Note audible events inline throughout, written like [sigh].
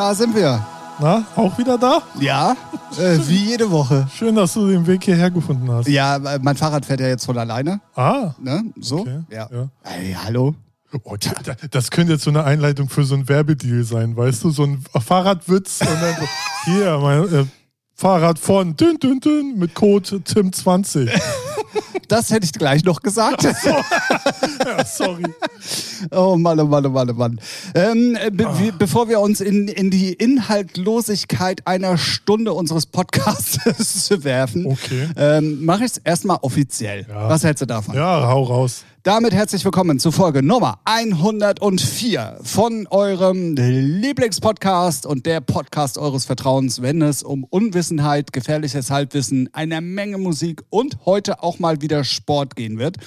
Da sind wir. Na, auch wieder da? Ja, [laughs] äh, wie jede Woche. Schön, dass du den Weg hierher gefunden hast. Ja, mein Fahrrad fährt ja jetzt von alleine. Ah, Ne? So? Okay, Ja. ja. Ey, hallo. oh, da- da- das könnte jetzt so eine Einleitung für so ein Werbedeal sein, weißt du? So ein Fahrradwitz und dann so, [laughs] hier, mein äh, Fahrrad von dünn, dünn, dünn mit Code Tim20. Das hätte ich gleich noch gesagt. [laughs] Ja, sorry. Oh Mann, oh Mann, oh Mann, oh Mann. Ähm, äh, be wir, bevor wir uns in, in die Inhaltlosigkeit einer Stunde unseres Podcasts [laughs] werfen, Okay. ähm, mache ich es erstmal offiziell. Ja. Was hältst du davon? Ja, hau raus. Damit herzlich willkommen zu Folge Nummer 104 von eurem Lieblingspodcast und der Podcast eures Vertrauens, wenn es um Unwissenheit, gefährliches Halbwissen, eine Menge Musik und heute auch mal wieder Sport gehen wird.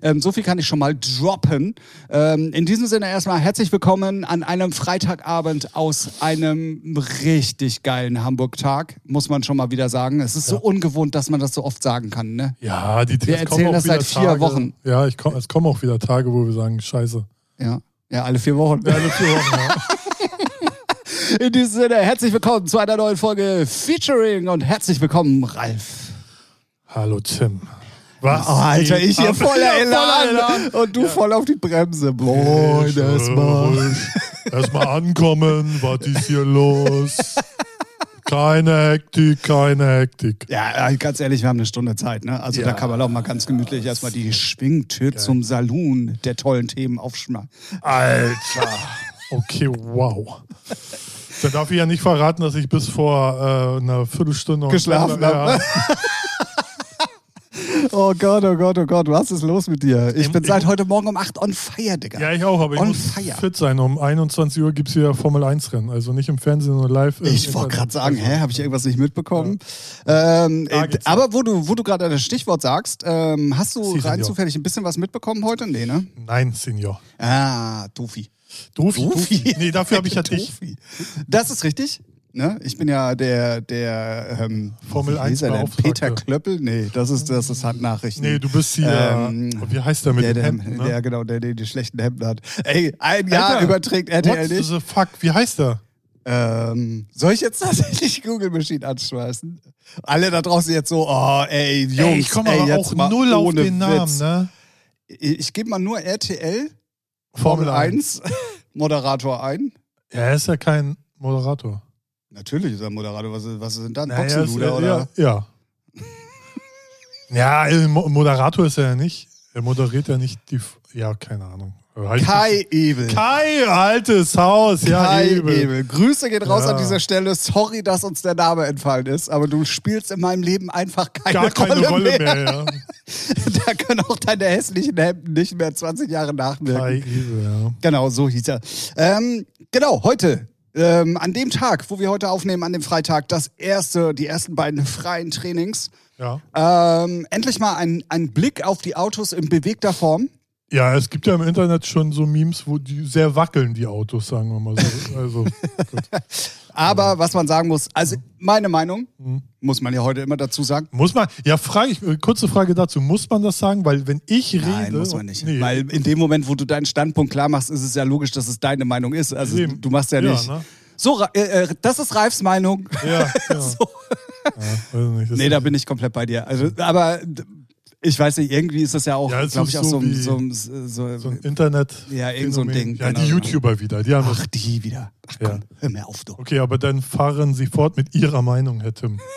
Ähm, so viel kann ich schon mal droppen. Ähm, in diesem Sinne erstmal herzlich willkommen an einem Freitagabend aus einem richtig geilen Hamburg-Tag, muss man schon mal wieder sagen. Es ist so ungewohnt, dass man das so oft sagen kann. Ne? Ja, die Wir erzählen das seit vier Tage, Wochen. Ja, ich komm, es kommen auch wieder Tage, wo wir sagen, scheiße. Ja, ja alle vier Wochen. Ja, alle vier Wochen, ja. [laughs] In diesem Sinne, herzlich willkommen zu einer neuen Folge Featuring und herzlich willkommen, Ralf. Hallo Tim. Was? Oh, Alter, ich hier voller Ja, Elan und du voll auf die Bremse. Moin, erstmal. Erstmal ankommen, was ist hier los? Keine Hektik, keine Hektik. Ja, ganz ehrlich, wir haben eine Stunde Zeit, ne? Also da Ja. kann man auch mal ganz gemütlich erstmal die Schwingtür zum Saloon der tollen Themen aufschmachen. Alter. Okay, wow. Dann darf ich ja nicht verraten, dass ich bis vor äh, einer Viertelstunde noch- Geschlafen ja, hab. [laughs] Oh Gott, oh Gott, oh Gott, was ist los mit dir? Ich bin seit heute Morgen um 8 on fire, Digga. ja, ich auch, aber ich On muss fire. fit sein. Um 21 Uhr gibt es wieder Formel 1 Rennen. Also nicht im Fernsehen, sondern live. Ich wollte gerade sagen, hä, habe ich irgendwas nicht mitbekommen? Ähm, Da äh, aber wo du, wo du gerade das Stichwort sagst, ähm, hast du Sie, rein Senior. zufällig ein bisschen was mitbekommen heute? Nee, ne? Nein, Senior. Ah, Dofi. Dofi, Dofi. Nee, dafür habe ich ja [laughs] dich. Das ist richtig. Ne? Ich bin ja der, der ähm, Formel wie hieß er denn? 1 Peter Beauftragte. Klöppel? Nee, das ist, das ist Handnachrichten. Nee, du bist hier. Ähm, wie heißt der mit der, den der, Hemden? Ne? der, genau, der, der die schlechten Hemden hat. Ey, ein Jahr Alter, überträgt RTL What nicht. the fuck? Wie heißt der? Ähm, soll ich jetzt [laughs] tatsächlich Google Machine anschmeißen? Alle da draußen jetzt so, oh, ey, Jungs, Ey, ich komme aber auch null auf den Namen, Witz. ne? Ich, ich gebe mal nur RTL, Formel 1, [laughs] Moderator ein. Ja, er ist ja kein Moderator. Natürlich ist er Moderator. Was, was sind dann? Naja, Boxenluder oder? Ja. Ja, [laughs] ja äh, Mo- Moderator ist er ja nicht. Er moderiert ja nicht die. Ja, keine Ahnung. Halt- Kai Ebel. Kai, altes Haus. Ja, Kai Ebel. Ebel. Grüße gehen raus Ja. an dieser Stelle. Sorry, dass uns der Name entfallen ist, aber du spielst in meinem Leben einfach keine, Gar keine Rolle, Rolle mehr. mehr, ja. [laughs] da können auch deine hässlichen Hemden nicht mehr 20 Jahre nachwirken. Kai Ebel, ja. Genau, so hieß er. Ähm, genau, heute, ähm, an dem Tag, wo wir heute aufnehmen, an dem Freitag, das erste, die ersten beiden [laughs] freien Trainings. Ja. Ähm, endlich mal ein, ein Blick auf die Autos in bewegter Form. ja, es gibt ja im Internet schon so Memes, wo die sehr wackeln, die Autos, sagen wir mal so. Also. [laughs] Aber was man sagen muss, also meine Meinung, Mhm. muss man ja heute immer dazu sagen. Muss man, ja, frage ich, äh, kurze Frage dazu, muss man das sagen? Weil wenn ich rede. Nein, muss man nicht. Nee, Weil in dem Moment, wo du deinen Standpunkt klar machst, ist es ja logisch, dass es deine Meinung ist. Also Eben. du machst ja Ja, nicht. ne? So, äh, äh, das ist Ralfs Meinung. Ja, ja. [laughs] So. ja nicht, Nee, da bin ich komplett bei dir. Also, aber ich weiß nicht, irgendwie ist das ja auch, Ja, glaube ich, auch so, so so, so, ein Internet. Ja, irgend so ein. Ding, Ja, genau, die genau. YouTuber wieder. Die haben Ach, die wieder. Ach komm, Ja. hör mir auf, du. Okay, aber dann fahren sie fort mit ihrer Meinung, Herr Tim. [laughs]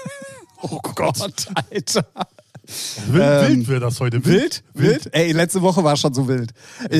Oh Gott, Alter. Wild, Ähm, wild wäre das heute. Wild? Wild? Ey, letzte Woche war schon so wild.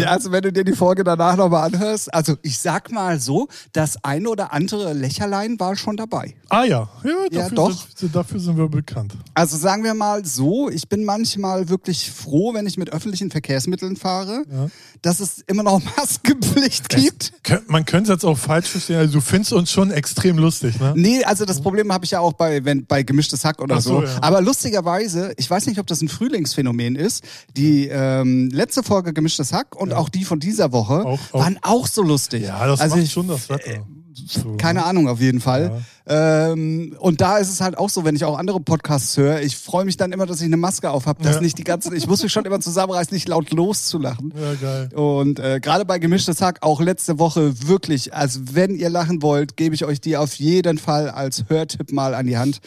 Also, wenn du dir die Folge danach nochmal anhörst, also ich sag mal so, das ein oder andere Lächerlein war schon dabei. Ah ja, ja, Ja, dafür, doch. Sind, dafür sind wir bekannt. Also sagen wir mal so, ich bin manchmal wirklich froh, wenn ich mit öffentlichen Verkehrsmitteln fahre, Ja. dass es immer noch [laughs] Maskenpflicht gibt. Kön- Man könnte es jetzt auch falsch verstehen. Also du findest uns schon extrem lustig, ne? Nee, also das Problem habe ich ja auch bei, wenn, bei gemischtes Hack oder Ach so, so. ja. Aber lustigerweise, ich weiß nicht, ob das ein Frühlingsphänomen ist. Die ähm, letzte Folge gemischtes Hack und auch die von dieser Woche Auch- auch- waren auch so lustig. Ja, das also macht ich, schon das Wetter. So, Keine Ahnung, auf jeden Fall. Ähm, und da ist es halt auch so, wenn ich auch andere Podcasts höre, ich freue mich dann immer, dass ich eine Maske auf habe, dass Ja. nicht die ganze, ich muss mich schon immer zusammenreißen, nicht laut loszulachen. Ja, geil. Und äh, gerade bei Gemischtes Hack, auch letzte Woche wirklich, also wenn ihr lachen wollt, gebe ich euch die auf jeden Fall als Hörtipp mal an die Hand.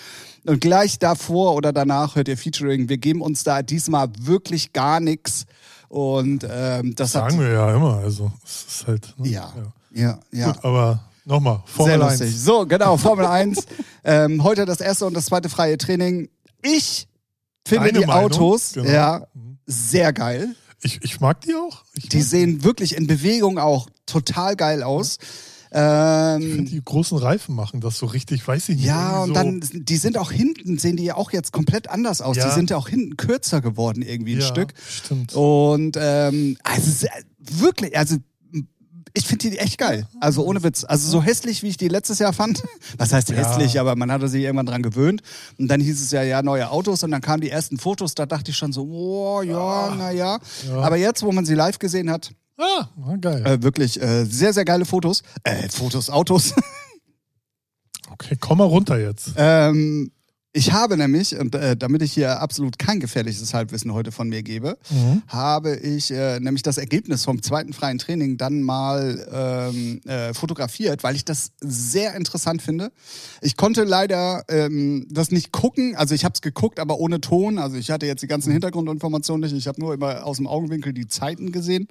Und gleich davor oder danach hört ihr Featuring. Wir geben uns da diesmal wirklich gar nichts. Und ähm, das Sagen hat. wir ja immer. Also, es ist halt. Ne? Ja, ja, ja. Gut, aber nochmal, Formel Sehr 1. lustig. So, genau, Formel 1. [laughs] ähm, heute das erste und das zweite freie Training. Ich finde Deine die Meinung? Autos Genau. ja, sehr geil. Ich, ich mag die auch. Ich, Die sehen wirklich in Bewegung auch total geil aus. ich finde, Ähm, die großen Reifen machen das so richtig, weiß ich nicht. ja, und dann, die sind auch hinten, sehen die ja auch jetzt komplett anders aus. Ja. Die sind ja auch hinten kürzer geworden, irgendwie ein ja, Stück. Stimmt. Und ähm, also es ist, wirklich, also ich finde die echt geil. Also ohne Witz. Also so hässlich, wie ich die letztes Jahr fand. [laughs] Was heißt Ja. hässlich, aber man hatte sich irgendwann dran gewöhnt. Und dann hieß es ja, ja, neue Autos und dann kamen die ersten Fotos, da dachte ich schon so, oh ja, ja. Ja. Aber jetzt, wo man sie live gesehen hat, ah, geil. äh, wirklich äh, sehr, sehr geile Fotos. Äh, Fotos, Autos. [laughs] Okay, komm mal runter jetzt. ähm, ich habe nämlich, und äh, damit ich hier absolut kein gefährliches Halbwissen heute von mir gebe, Mhm. habe ich äh, nämlich das Ergebnis vom zweiten freien Training dann mal ähm, äh, fotografiert, weil ich das sehr interessant finde. Ich konnte leider ähm, das nicht gucken, also ich habe es geguckt, aber ohne Ton. Also ich hatte jetzt die ganzen Hintergrundinformationen nicht. Ich habe nur immer aus dem Augenwinkel die Zeiten gesehen.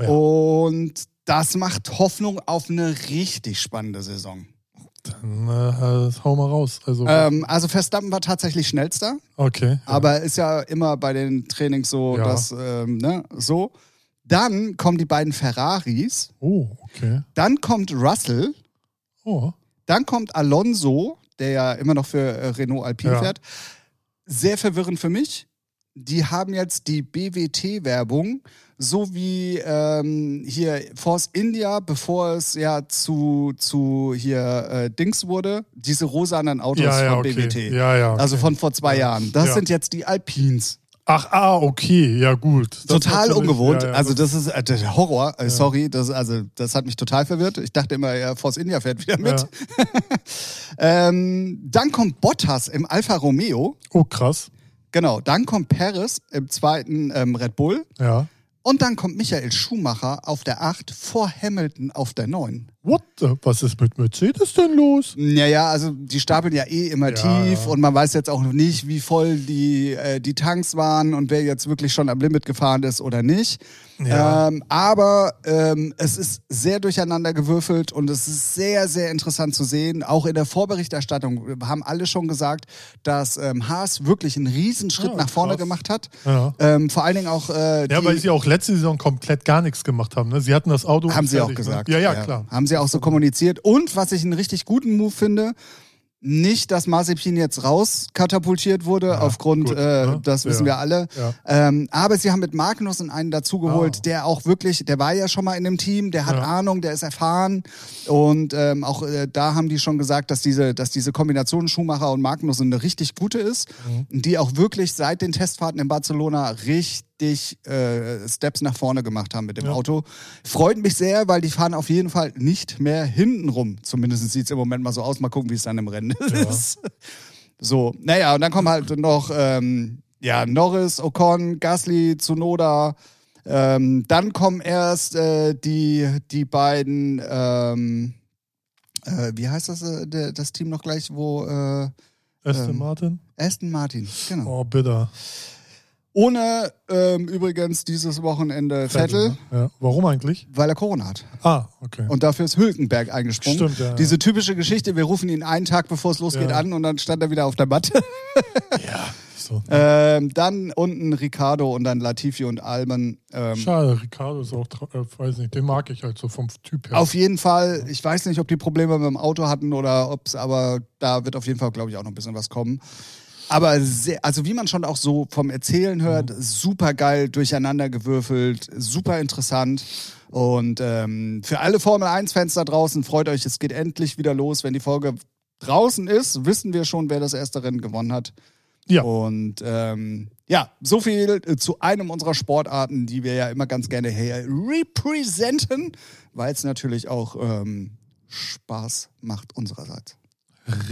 Ja. Und das macht Hoffnung auf eine richtig spannende Saison. Dann äh, hau mal raus. Also, Ähm, also Verstappen war tatsächlich schnellster. okay. Ja. Aber ist ja immer bei den Trainings so, Ja. dass, ähm, ne, so. Dann kommen die beiden Ferraris, oh, okay. dann kommt Russell, Oh, dann kommt Alonso, der ja immer noch für äh, Renault Alpine Ja. fährt. Sehr verwirrend für mich. Die haben jetzt die BWT-Werbung, so wie ähm, hier Force India, bevor es ja zu, zu hier äh, Dings wurde, diese rosanen Autos ja, ja, von okay. BWT. Ja, ja. Okay. Also von vor zwei Jahren. Das Ja. sind jetzt die Alpines. Ach, ah, okay. Ja, gut. Das total ungewohnt. Ja, ja, also das ist äh, der Horror. Äh, Sorry, das also das hat mich total verwirrt. Ich dachte immer, ja, Force India fährt wieder mit. Ja. [laughs] Ähm, dann kommt Bottas im Alfa Romeo. Oh, krass. Genau. Dann kommt Perez im zweiten ähm, Red Bull. Ja. Und dann kommt Michael Schumacher auf der 8 vor Hamilton auf der 9. What? the- Was ist mit Mercedes denn los? Naja, also die stapeln ja eh immer Ja, tief ja. und man weiß jetzt auch noch nicht, wie voll die, äh, die Tanks waren und wer jetzt wirklich schon am Limit gefahren ist oder nicht. Ja. Ähm, aber ähm, es ist sehr durcheinander gewürfelt und es ist sehr, sehr interessant zu sehen. Auch in der Vorberichterstattung haben alle schon gesagt, dass ähm, Haas wirklich einen Riesenschritt Ja, nach vorne krass. gemacht hat. Ja. Ähm, vor allen Dingen auch äh, Ja, weil sie auch letzte Saison komplett gar nichts gemacht haben. Ne? Sie hatten das Auto. Haben sie auch fertig, gesagt. Ne? Ja, ja, klar. Haben sie auch so kommuniziert. Und was ich einen richtig guten Move finde, nicht, dass Mazepin jetzt rauskatapultiert wurde, Ja, aufgrund, gut, äh, ne? das wissen Ja. wir alle. Ja. Ähm, aber sie haben mit Magnussen einen dazugeholt, Ah. der auch wirklich, der war ja schon mal in dem Team, der hat Ja. Ahnung, der ist erfahren. Und ähm, auch äh, da haben die schon gesagt, dass diese, dass diese Kombination Schumacher und Magnussen eine richtig gute ist, Mhm. die auch wirklich seit den Testfahrten in Barcelona richtig äh, Steps nach vorne gemacht haben mit dem Ja. Auto. Freut mich sehr, weil die fahren auf jeden Fall nicht mehr hinten rum. Zumindest sieht es im Moment mal so aus. Mal gucken, wie es dann im Rennen ist. [laughs] So, naja, und dann kommen halt noch ähm, ja, Norris, Ocon, Gasly, Tsunoda. Ähm, dann kommen erst äh, die, die beiden, ähm, äh, wie heißt das, äh, das Team noch gleich, wo äh, Aston Ähm, Martin? Aston Martin, genau. Oh, bitter. Ohne ähm, übrigens dieses Wochenende Vettel, ne? Ja. Warum eigentlich? weil er Corona hat. Ah, okay. Und dafür ist Hülkenberg eingesprungen. Stimmt, ja. Diese typische Geschichte, wir rufen ihn einen Tag bevor es losgeht Ja. an und dann stand er wieder auf der Matte. [laughs] ja. So. ähm, dann unten Ricardo und dann Latifi und Alban. Ähm, Schade, Ricardo ist auch, äh, weiß nicht, den mag ich halt so vom Typ her. auf jeden Fall, ich weiß nicht, ob die Probleme mit dem Auto hatten oder ob es, aber da wird auf jeden Fall, glaube ich, auch noch ein bisschen was kommen. Aber sehr, also wie man schon auch so vom Erzählen hört, super geil, durcheinander gewürfelt, super interessant. Und ähm, für alle Formel 1-Fans da draußen, freut euch, es geht endlich wieder los. Wenn die Folge draußen ist, wissen wir schon, wer das erste Rennen gewonnen hat. Ja. Und ähm, ja, so viel äh, zu einem unserer Sportarten, die wir ja immer ganz gerne hier representen, weil es natürlich auch ähm, Spaß macht unsererseits.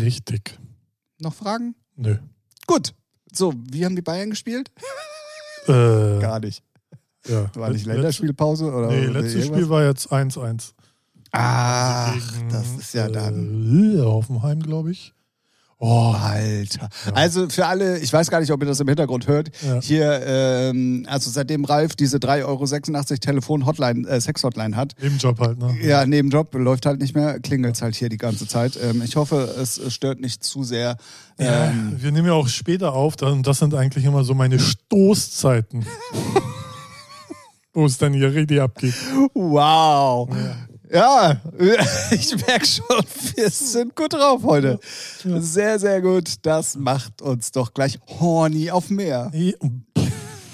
Richtig. Noch Fragen? Nö. Gut. So, wie haben die Bayern gespielt? Äh, Gar nicht. ja. War nicht Länderspielpause oder Nee, letztes? Spiel war jetzt 1-1. Ach, Gegen, das ist ja dann. Äh, Hoffenheim, glaube ich. Oh, Alter. Also für alle, ich weiß gar nicht, ob ihr das im Hintergrund hört, Ja. hier, ähm, also seitdem Ralf diese 3,86 Euro Telefon-Hotline, äh, Sex-Hotline hat, Nebenjob halt, ne? ja, Nebenjob läuft halt nicht mehr, klingelt halt hier die ganze Zeit. Ähm, ich hoffe, es stört nicht zu sehr. Ja, Ähm, wir nehmen ja auch später auf, das sind eigentlich immer so meine Stoßzeiten. [laughs] Wo es dann hier richtig abgeht. wow. Ja, [laughs] ich merke schon, wir sind gut drauf heute. Sehr, sehr gut. Das macht uns doch gleich horny auf mehr.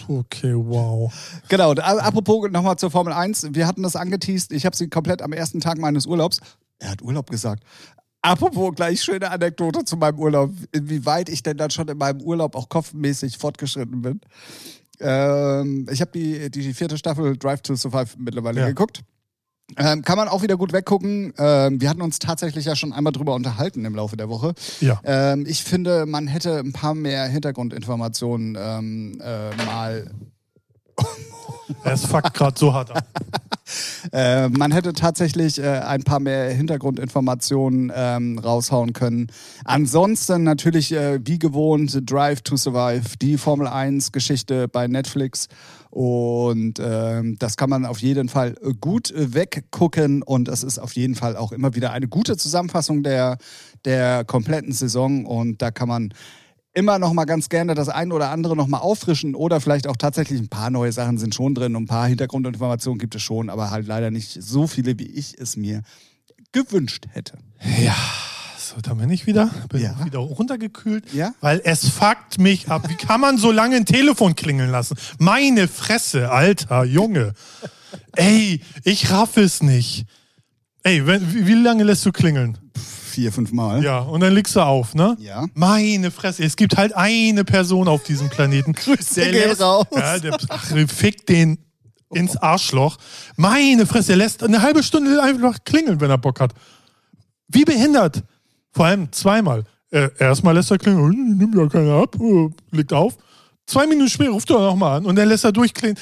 Okay, wow. Genau, apropos nochmal zur Formel 1. Wir hatten das angeteased. Ich habe sie komplett am ersten Tag meines Urlaubs. Er hat Urlaub gesagt. Apropos, gleich schöne Anekdote zu meinem Urlaub. Inwieweit ich denn dann schon in meinem Urlaub auch kopfmäßig fortgeschritten bin. Ähm, ich habe die, die vierte Staffel Drive to Survive mittlerweile Ja. geguckt. Ähm, kann man auch wieder gut weggucken. Ähm, wir hatten uns tatsächlich ja schon einmal drüber unterhalten im Laufe der Woche. Ja. Ähm, ich finde, man hätte ein paar mehr Hintergrundinformationen ähm, äh, mal [laughs] Es fuckt gerade so hart ab. [laughs] Äh, man hätte tatsächlich äh, ein paar mehr Hintergrundinformationen ähm, raushauen können. Ansonsten natürlich äh, wie gewohnt Drive to Survive, die Formel 1 Geschichte bei Netflix. Und ähm, das kann man auf jeden Fall gut weggucken. Und es ist auf jeden Fall auch immer wieder eine gute Zusammenfassung der, der kompletten Saison. Und da kann man immer noch mal ganz gerne das eine oder andere noch mal auffrischen oder vielleicht auch tatsächlich ein paar neue Sachen sind schon drin und ein paar Hintergrundinformationen gibt es schon, aber halt leider nicht so viele, wie ich es mir gewünscht hätte. Ja, so, da bin ich wieder. Bin Ja. wieder runtergekühlt. Ja? Weil es fuckt mich ab. Wie kann man so lange ein Telefon klingeln lassen? Meine Fresse, Alter, Junge. Ey, ich raff es nicht. Ey, wie, lange lässt du klingeln? Vier, fünf Mal. Ja, und dann legst du auf, ne? Ja. Meine Fresse, es gibt halt eine Person auf diesem Planeten. [laughs] Grüße gehen raus. Ja, der ach, fick den ins Arschloch. Meine Fresse, der lässt eine halbe Stunde einfach klingeln, wenn er Bock hat. Wie behindert. Vor allem zweimal. Äh, erstmal lässt er klingeln, "Hm, nimmt ja keiner ab, äh, legt auf. Zwei Minuten später ruft er nochmal an und dann lässt er durchklingeln.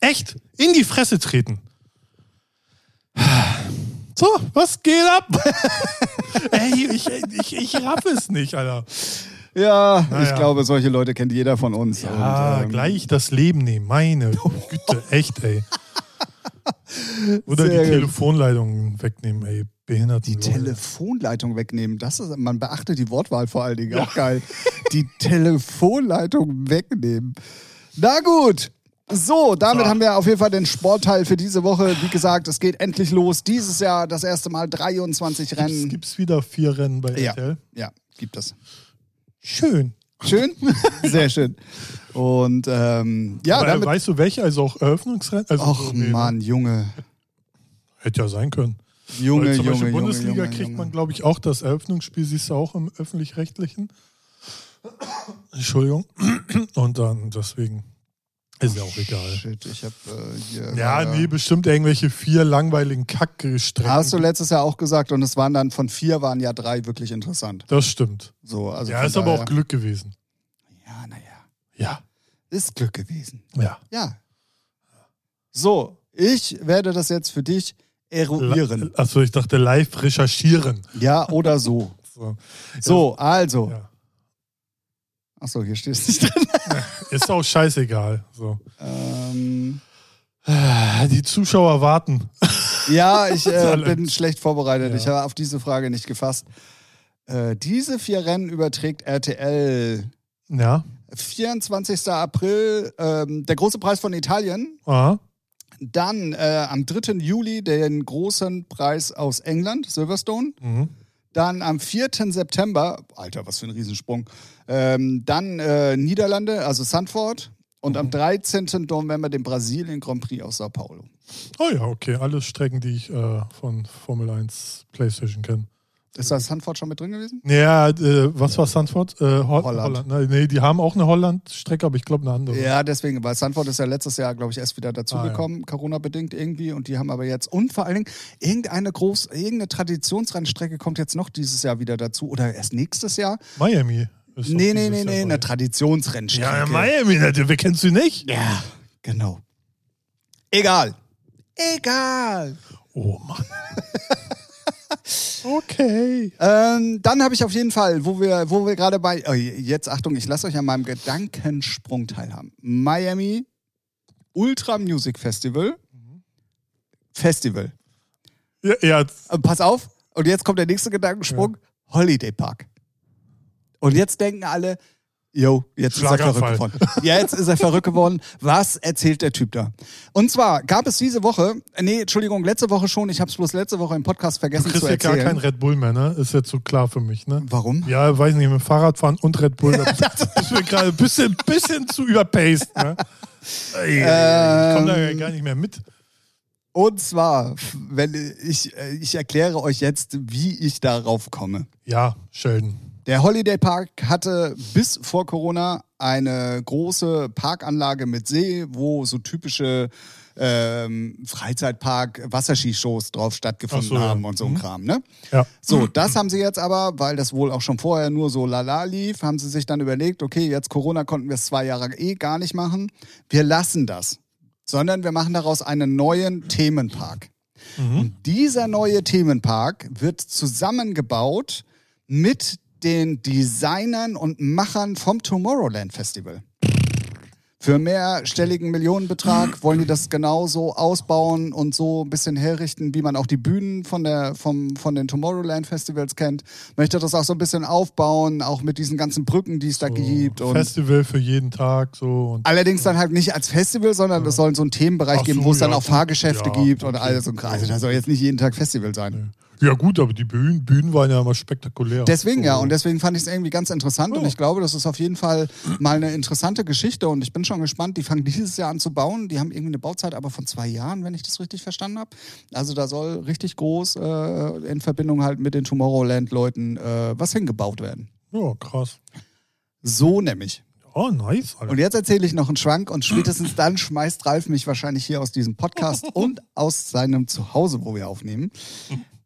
Echt, in die Fresse treten. So, was geht ab? [laughs] Ey, ich, ich, ich raff es nicht, Alter. Ja, Naja. ich glaube, solche Leute kennt jeder von uns. Ja, Und, ähm, gleich das Leben nehmen. Meine [laughs] Güte, echt, ey. Oder Sehr die. Telefonleitungen wegnehmen, ey. Behindert Die Telefonleitung wegnehmen, das ist, man beachte die Wortwahl vor allen Dingen, auch geil. [laughs] Die Telefonleitung wegnehmen. Na gut. So, damit So. haben wir auf jeden Fall den Sportteil für diese Woche. Wie gesagt, es geht endlich los. Dieses Jahr das erste Mal 23 Es Rennen. gibt wieder vier Rennen bei Ja, RTL. ja, gibt es. Schön. Schön? [laughs] Sehr schön. Und ähm, ja, Aber damit. weißt du welche? Also auch Eröffnungsrennen? Also so, nee, ne? Mann, Junge. Hätte ja sein können. Junge, Weil zum Junge, Beispiel Junge, Bundesliga Junge, kriegt Junge. man, glaube ich, auch das Eröffnungsspiel, siehst du auch im Öffentlich-Rechtlichen. Entschuldigung. Und dann deswegen ist ja auch egal. Shit, ich hab äh, hier. Ja, nee, bestimmt irgendwelche vier langweiligen Kackstrecken. Hast du letztes Jahr auch gesagt und es waren dann von vier waren ja drei wirklich interessant. Das stimmt. So, also ja, ist aber auch daher- Glück gewesen. Ja, naja. Ja. Ist Glück gewesen. Ja. Ja. So, ich werde das jetzt für dich eruieren. Achso, ich dachte live recherchieren. Ja, oder so. [laughs] So. So, also. Ja. Achso, hier steht es nicht drin. [laughs] Ist auch scheißegal. So. Ähm, Die Zuschauer warten. ja, [laughs] ich äh, bin schlecht vorbereitet. Ja. Ich habe auf diese Frage nicht gefasst. Äh, diese vier Rennen überträgt RTL. Ja. 24. April, ähm, der große Preis von Italien. Aha. Dann äh, am 3. Juli den großen Preis aus England, Silverstone. Mhm. Dann am 4. September, Alter, was für ein Riesensprung. Ähm, dann äh, Niederlande, also Sandford. Und Mhm. am 13. November den Brasilien Grand Prix aus Sao Paulo. Oh ja, okay. Alles Strecken, die ich äh, von Formel 1 Playstation kenne. Ist da Sanford schon mit drin gewesen? Ja, äh, was war Sanford? Äh, Ho Holland. Holland. Ne, Nee, die haben auch eine Holland-Strecke, aber ich glaube eine andere. Ja, deswegen, weil Sanford ist ja letztes Jahr, glaube ich, erst wieder dazugekommen, Corona-bedingt irgendwie. Und die haben aber jetzt, und vor allen Dingen, irgendeine groß, irgendeine Traditionsrennstrecke kommt jetzt noch dieses Jahr wieder dazu oder erst nächstes Jahr. Miami. ist Nee, nee, nee, nee, eine Traditionsrennstrecke. Ja, Miami, wer kennst du nicht? Ja, genau. Egal. Egal. Oh Mann. [laughs] okay. Ähm, dann habe ich auf jeden Fall, wo wir, wo wir gerade bei, oh, jetzt Achtung, ich lasse euch an meinem Gedankensprung teilhaben. Miami Ultra Music Festival. Festival. Ja, ja, Äh, pass auf, und jetzt kommt der nächste Gedankensprung. Holiday Park. Und jetzt denken alle, yo, jetzt ist er verrückt geworden. Ja, jetzt ist er verrückt geworden. Was erzählt der Typ da? Und zwar gab es diese Woche, nee, Entschuldigung, letzte Woche schon, ich habe es bloß letzte Woche im Podcast du vergessen kriegst zu ja gar erzählen. kein Red Bull mehr, ne? Ist jetzt so klar für mich, ne? Warum? Ja, weiß nicht, mit dem Fahrradfahren und Red Bull, da bist du gerade ein bisschen, bisschen zu überpaced, ne? Ich komme da ja Ähm. gar nicht mehr mit. Und zwar, wenn ich, äh, ich erkläre euch jetzt, wie ich darauf komme. Ja, Sheldon. Der Holiday Park hatte bis vor Corona eine große Parkanlage mit See, wo so typische ähm, Freizeitpark Wasserskishows drauf stattgefunden so, ja. haben und so ein Mhm. Kram, ne? Ja. So, das haben sie jetzt aber, weil das wohl auch schon vorher nur so lala lief, haben sie sich dann überlegt, okay, jetzt Corona konnten wir es zwei Jahre eh gar nicht machen. Wir lassen das. Sondern wir machen daraus einen neuen Themenpark. Und dieser neue Themenpark wird zusammengebaut mit den Designern und Machern vom Tomorrowland Festival. Für mehrstelligen Millionenbetrag wollen die das genauso ausbauen und so ein bisschen herrichten, wie man auch die Bühnen von, der, vom, von den Tomorrowland Festivals kennt. Möchte das auch so ein bisschen aufbauen, auch mit diesen ganzen Brücken, die es da gibt. Und Festival für jeden Tag, so. Und allerdings dann halt nicht als Festival, sondern es soll so einen Themenbereich Ach geben, so, wo es dann ja, auch gut. Fahrgeschäfte Ja, gibt und okay. alles und Also da soll jetzt nicht jeden Tag Festival sein. Ja, gut, aber die Bühnen, Bühnen waren ja immer spektakulär. Deswegen ja, und deswegen fand ich es irgendwie ganz interessant und Ja. ich glaube, das ist auf jeden Fall mal eine interessante Geschichte und ich bin schon gespannt. Die fangen dieses Jahr an zu bauen. Die haben irgendwie eine Bauzeit aber von zwei Jahren, wenn ich das richtig verstanden habe. Also da soll richtig groß äh, in Verbindung halt mit den Tomorrowland-Leuten äh, was hingebaut werden. Ja, krass. So nämlich. Oh, nice. Alter. Und jetzt erzähle ich noch einen Schwank und spätestens dann schmeißt Ralf mich wahrscheinlich hier aus diesem Podcast [laughs] und aus seinem Zuhause, wo wir aufnehmen,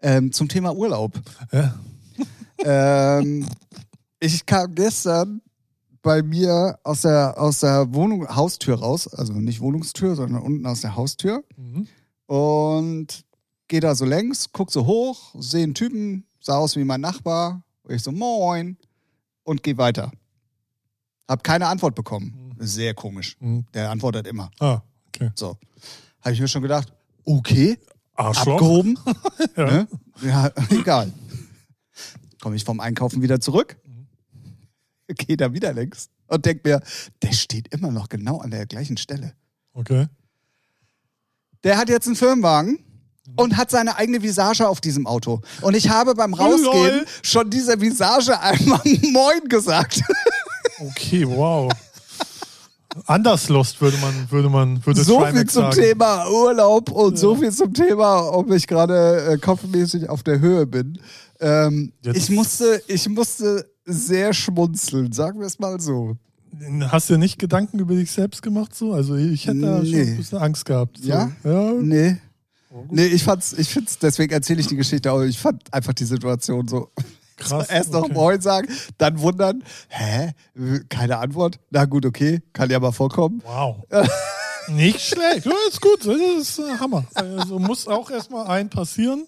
ähm, zum Thema Urlaub. Ja. ähm, ich kam gestern bei mir aus der, aus der Wohnung, Haustür raus, also nicht Wohnungstür, sondern unten aus der Haustür Mhm. und gehe da so längs, guck so hoch, sehe einen Typen, sah aus wie mein Nachbar, und ich so moin und gehe weiter. Hab keine Antwort bekommen. Sehr komisch. Mhm. Der antwortet immer. Ah, okay. So. Habe ich mir schon gedacht, okay, Arschloch. abgehoben. [laughs] Ja. ne? ja, [laughs] egal. Komme ich vom Einkaufen wieder zurück, [laughs] gehe da wieder längs und denk mir, der steht immer noch genau an der gleichen Stelle. Okay. Der hat jetzt einen Firmenwagen und hat seine eigene Visage auf diesem Auto. Und ich habe beim Oh, Rausgehen lol. schon dieser Visage einmal Moin gesagt. Okay, wow. Anders lost würde man, würde man, würde so viel Trimax zum sagen. Thema Urlaub und so viel zum Thema, ob ich gerade äh, kopfmäßig auf der Höhe bin. Ähm, ich, musste, ich musste sehr schmunzeln, sagen wir es mal so. Hast du nicht Gedanken über dich selbst gemacht so? Also ich hätte da schon Nee. ein bisschen Angst gehabt. So. Ja? Ja. Nee. Nee, ich fand's, ich find's, deswegen erzähle ich die Geschichte auch. Ich fand einfach die Situation so. Krass. Erst noch okay. Moin sagen, dann wundern, hä? Keine Antwort? Na gut, okay, kann ja mal vorkommen. Wow. Nicht schlecht. Ja, ist gut. Das ist äh, Hammer. Also muss auch erstmal ein passieren.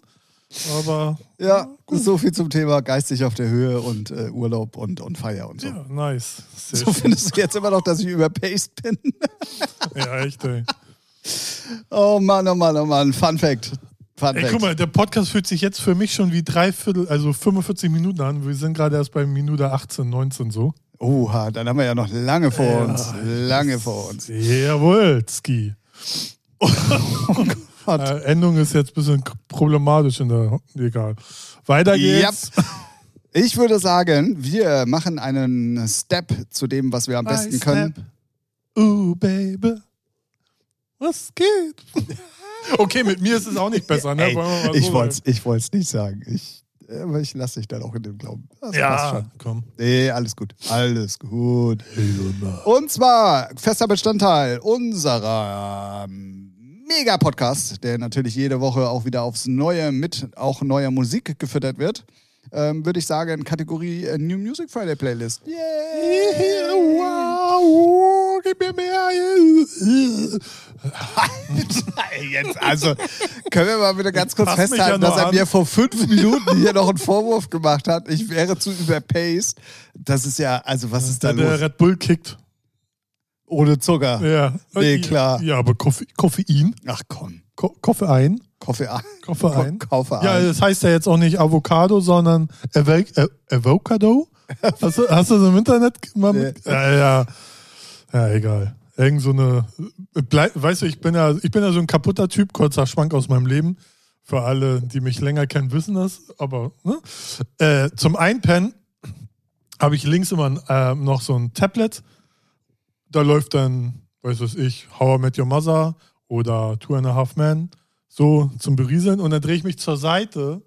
Aber Ja, so viel zum Thema geistig auf der Höhe und äh, Urlaub und, und Feier und so. ja, nice. Sehr So schön. findest du jetzt immer noch, dass ich überpaced bin? Ja, echt, ey. Oh Mann, oh Mann, oh Mann. Fun Fact. Fun Ey, guck mal, der Podcast fühlt sich jetzt für mich schon wie dreiviertel, also 45 Minuten an. Wir sind gerade erst bei Minute 18, 19 so. Oha, dann haben wir ja noch lange vor Ja. uns. Lange vor uns. Jawohl, Ski. [laughs] Gott. Äh, Endung ist jetzt ein bisschen problematisch in der. Egal. Weiter geht's. [laughs] Ich würde sagen, wir machen einen Step zu dem, was wir am besten I können. step. Uh, baby. Was geht? [laughs] okay, mit mir ist es auch nicht besser, ne? Ey, mal ich so wollte es wollt's nicht sagen. Ich, Aber ich lasse dich dann auch in dem Glauben. Das passt Ja, komm. Nee, alles gut. Alles gut. Und zwar fester Bestandteil unserer ähm, Mega-Podcast, der natürlich jede Woche auch wieder aufs Neue mit auch neuer Musik gefüttert wird. Ähm, Würde ich sagen, Kategorie äh, New Music Friday Playlist. Yeah! Wow, gib mir mehr. [laughs] Jetzt, also, können wir mal bitte ganz kurz festhalten, ja dass er an. mir vor fünf Minuten hier noch einen Vorwurf gemacht hat. Ich wäre zu überpaced. Das ist ja, also, was ist da Der, der los? Red Bull kickt. Ohne Zucker. Ja. Nee, klar. Ja, aber Koffe Koffein. Ach komm. Ko Koffein. Kaffee, Koffein. Ko- Kaufe Ja, ein. das heißt ja jetzt auch nicht Avocado, sondern äh, Avocado. [laughs] Hast du, hast du das im Internet mal mit? Ja, ja. Ja, egal. Irgend so eine. Weißt du, ich bin ja, ich bin ja so ein kaputter Typ, kurzer Schwank aus meinem Leben. Für alle, die mich länger kennen, wissen das. Aber ne? äh, zum Einpennen habe ich links immer äh, noch so ein Tablet. Da läuft dann, weiß was ich, How I Met Your Mother oder Two and a Half Men so zum Berieseln und dann drehe ich mich zur Seite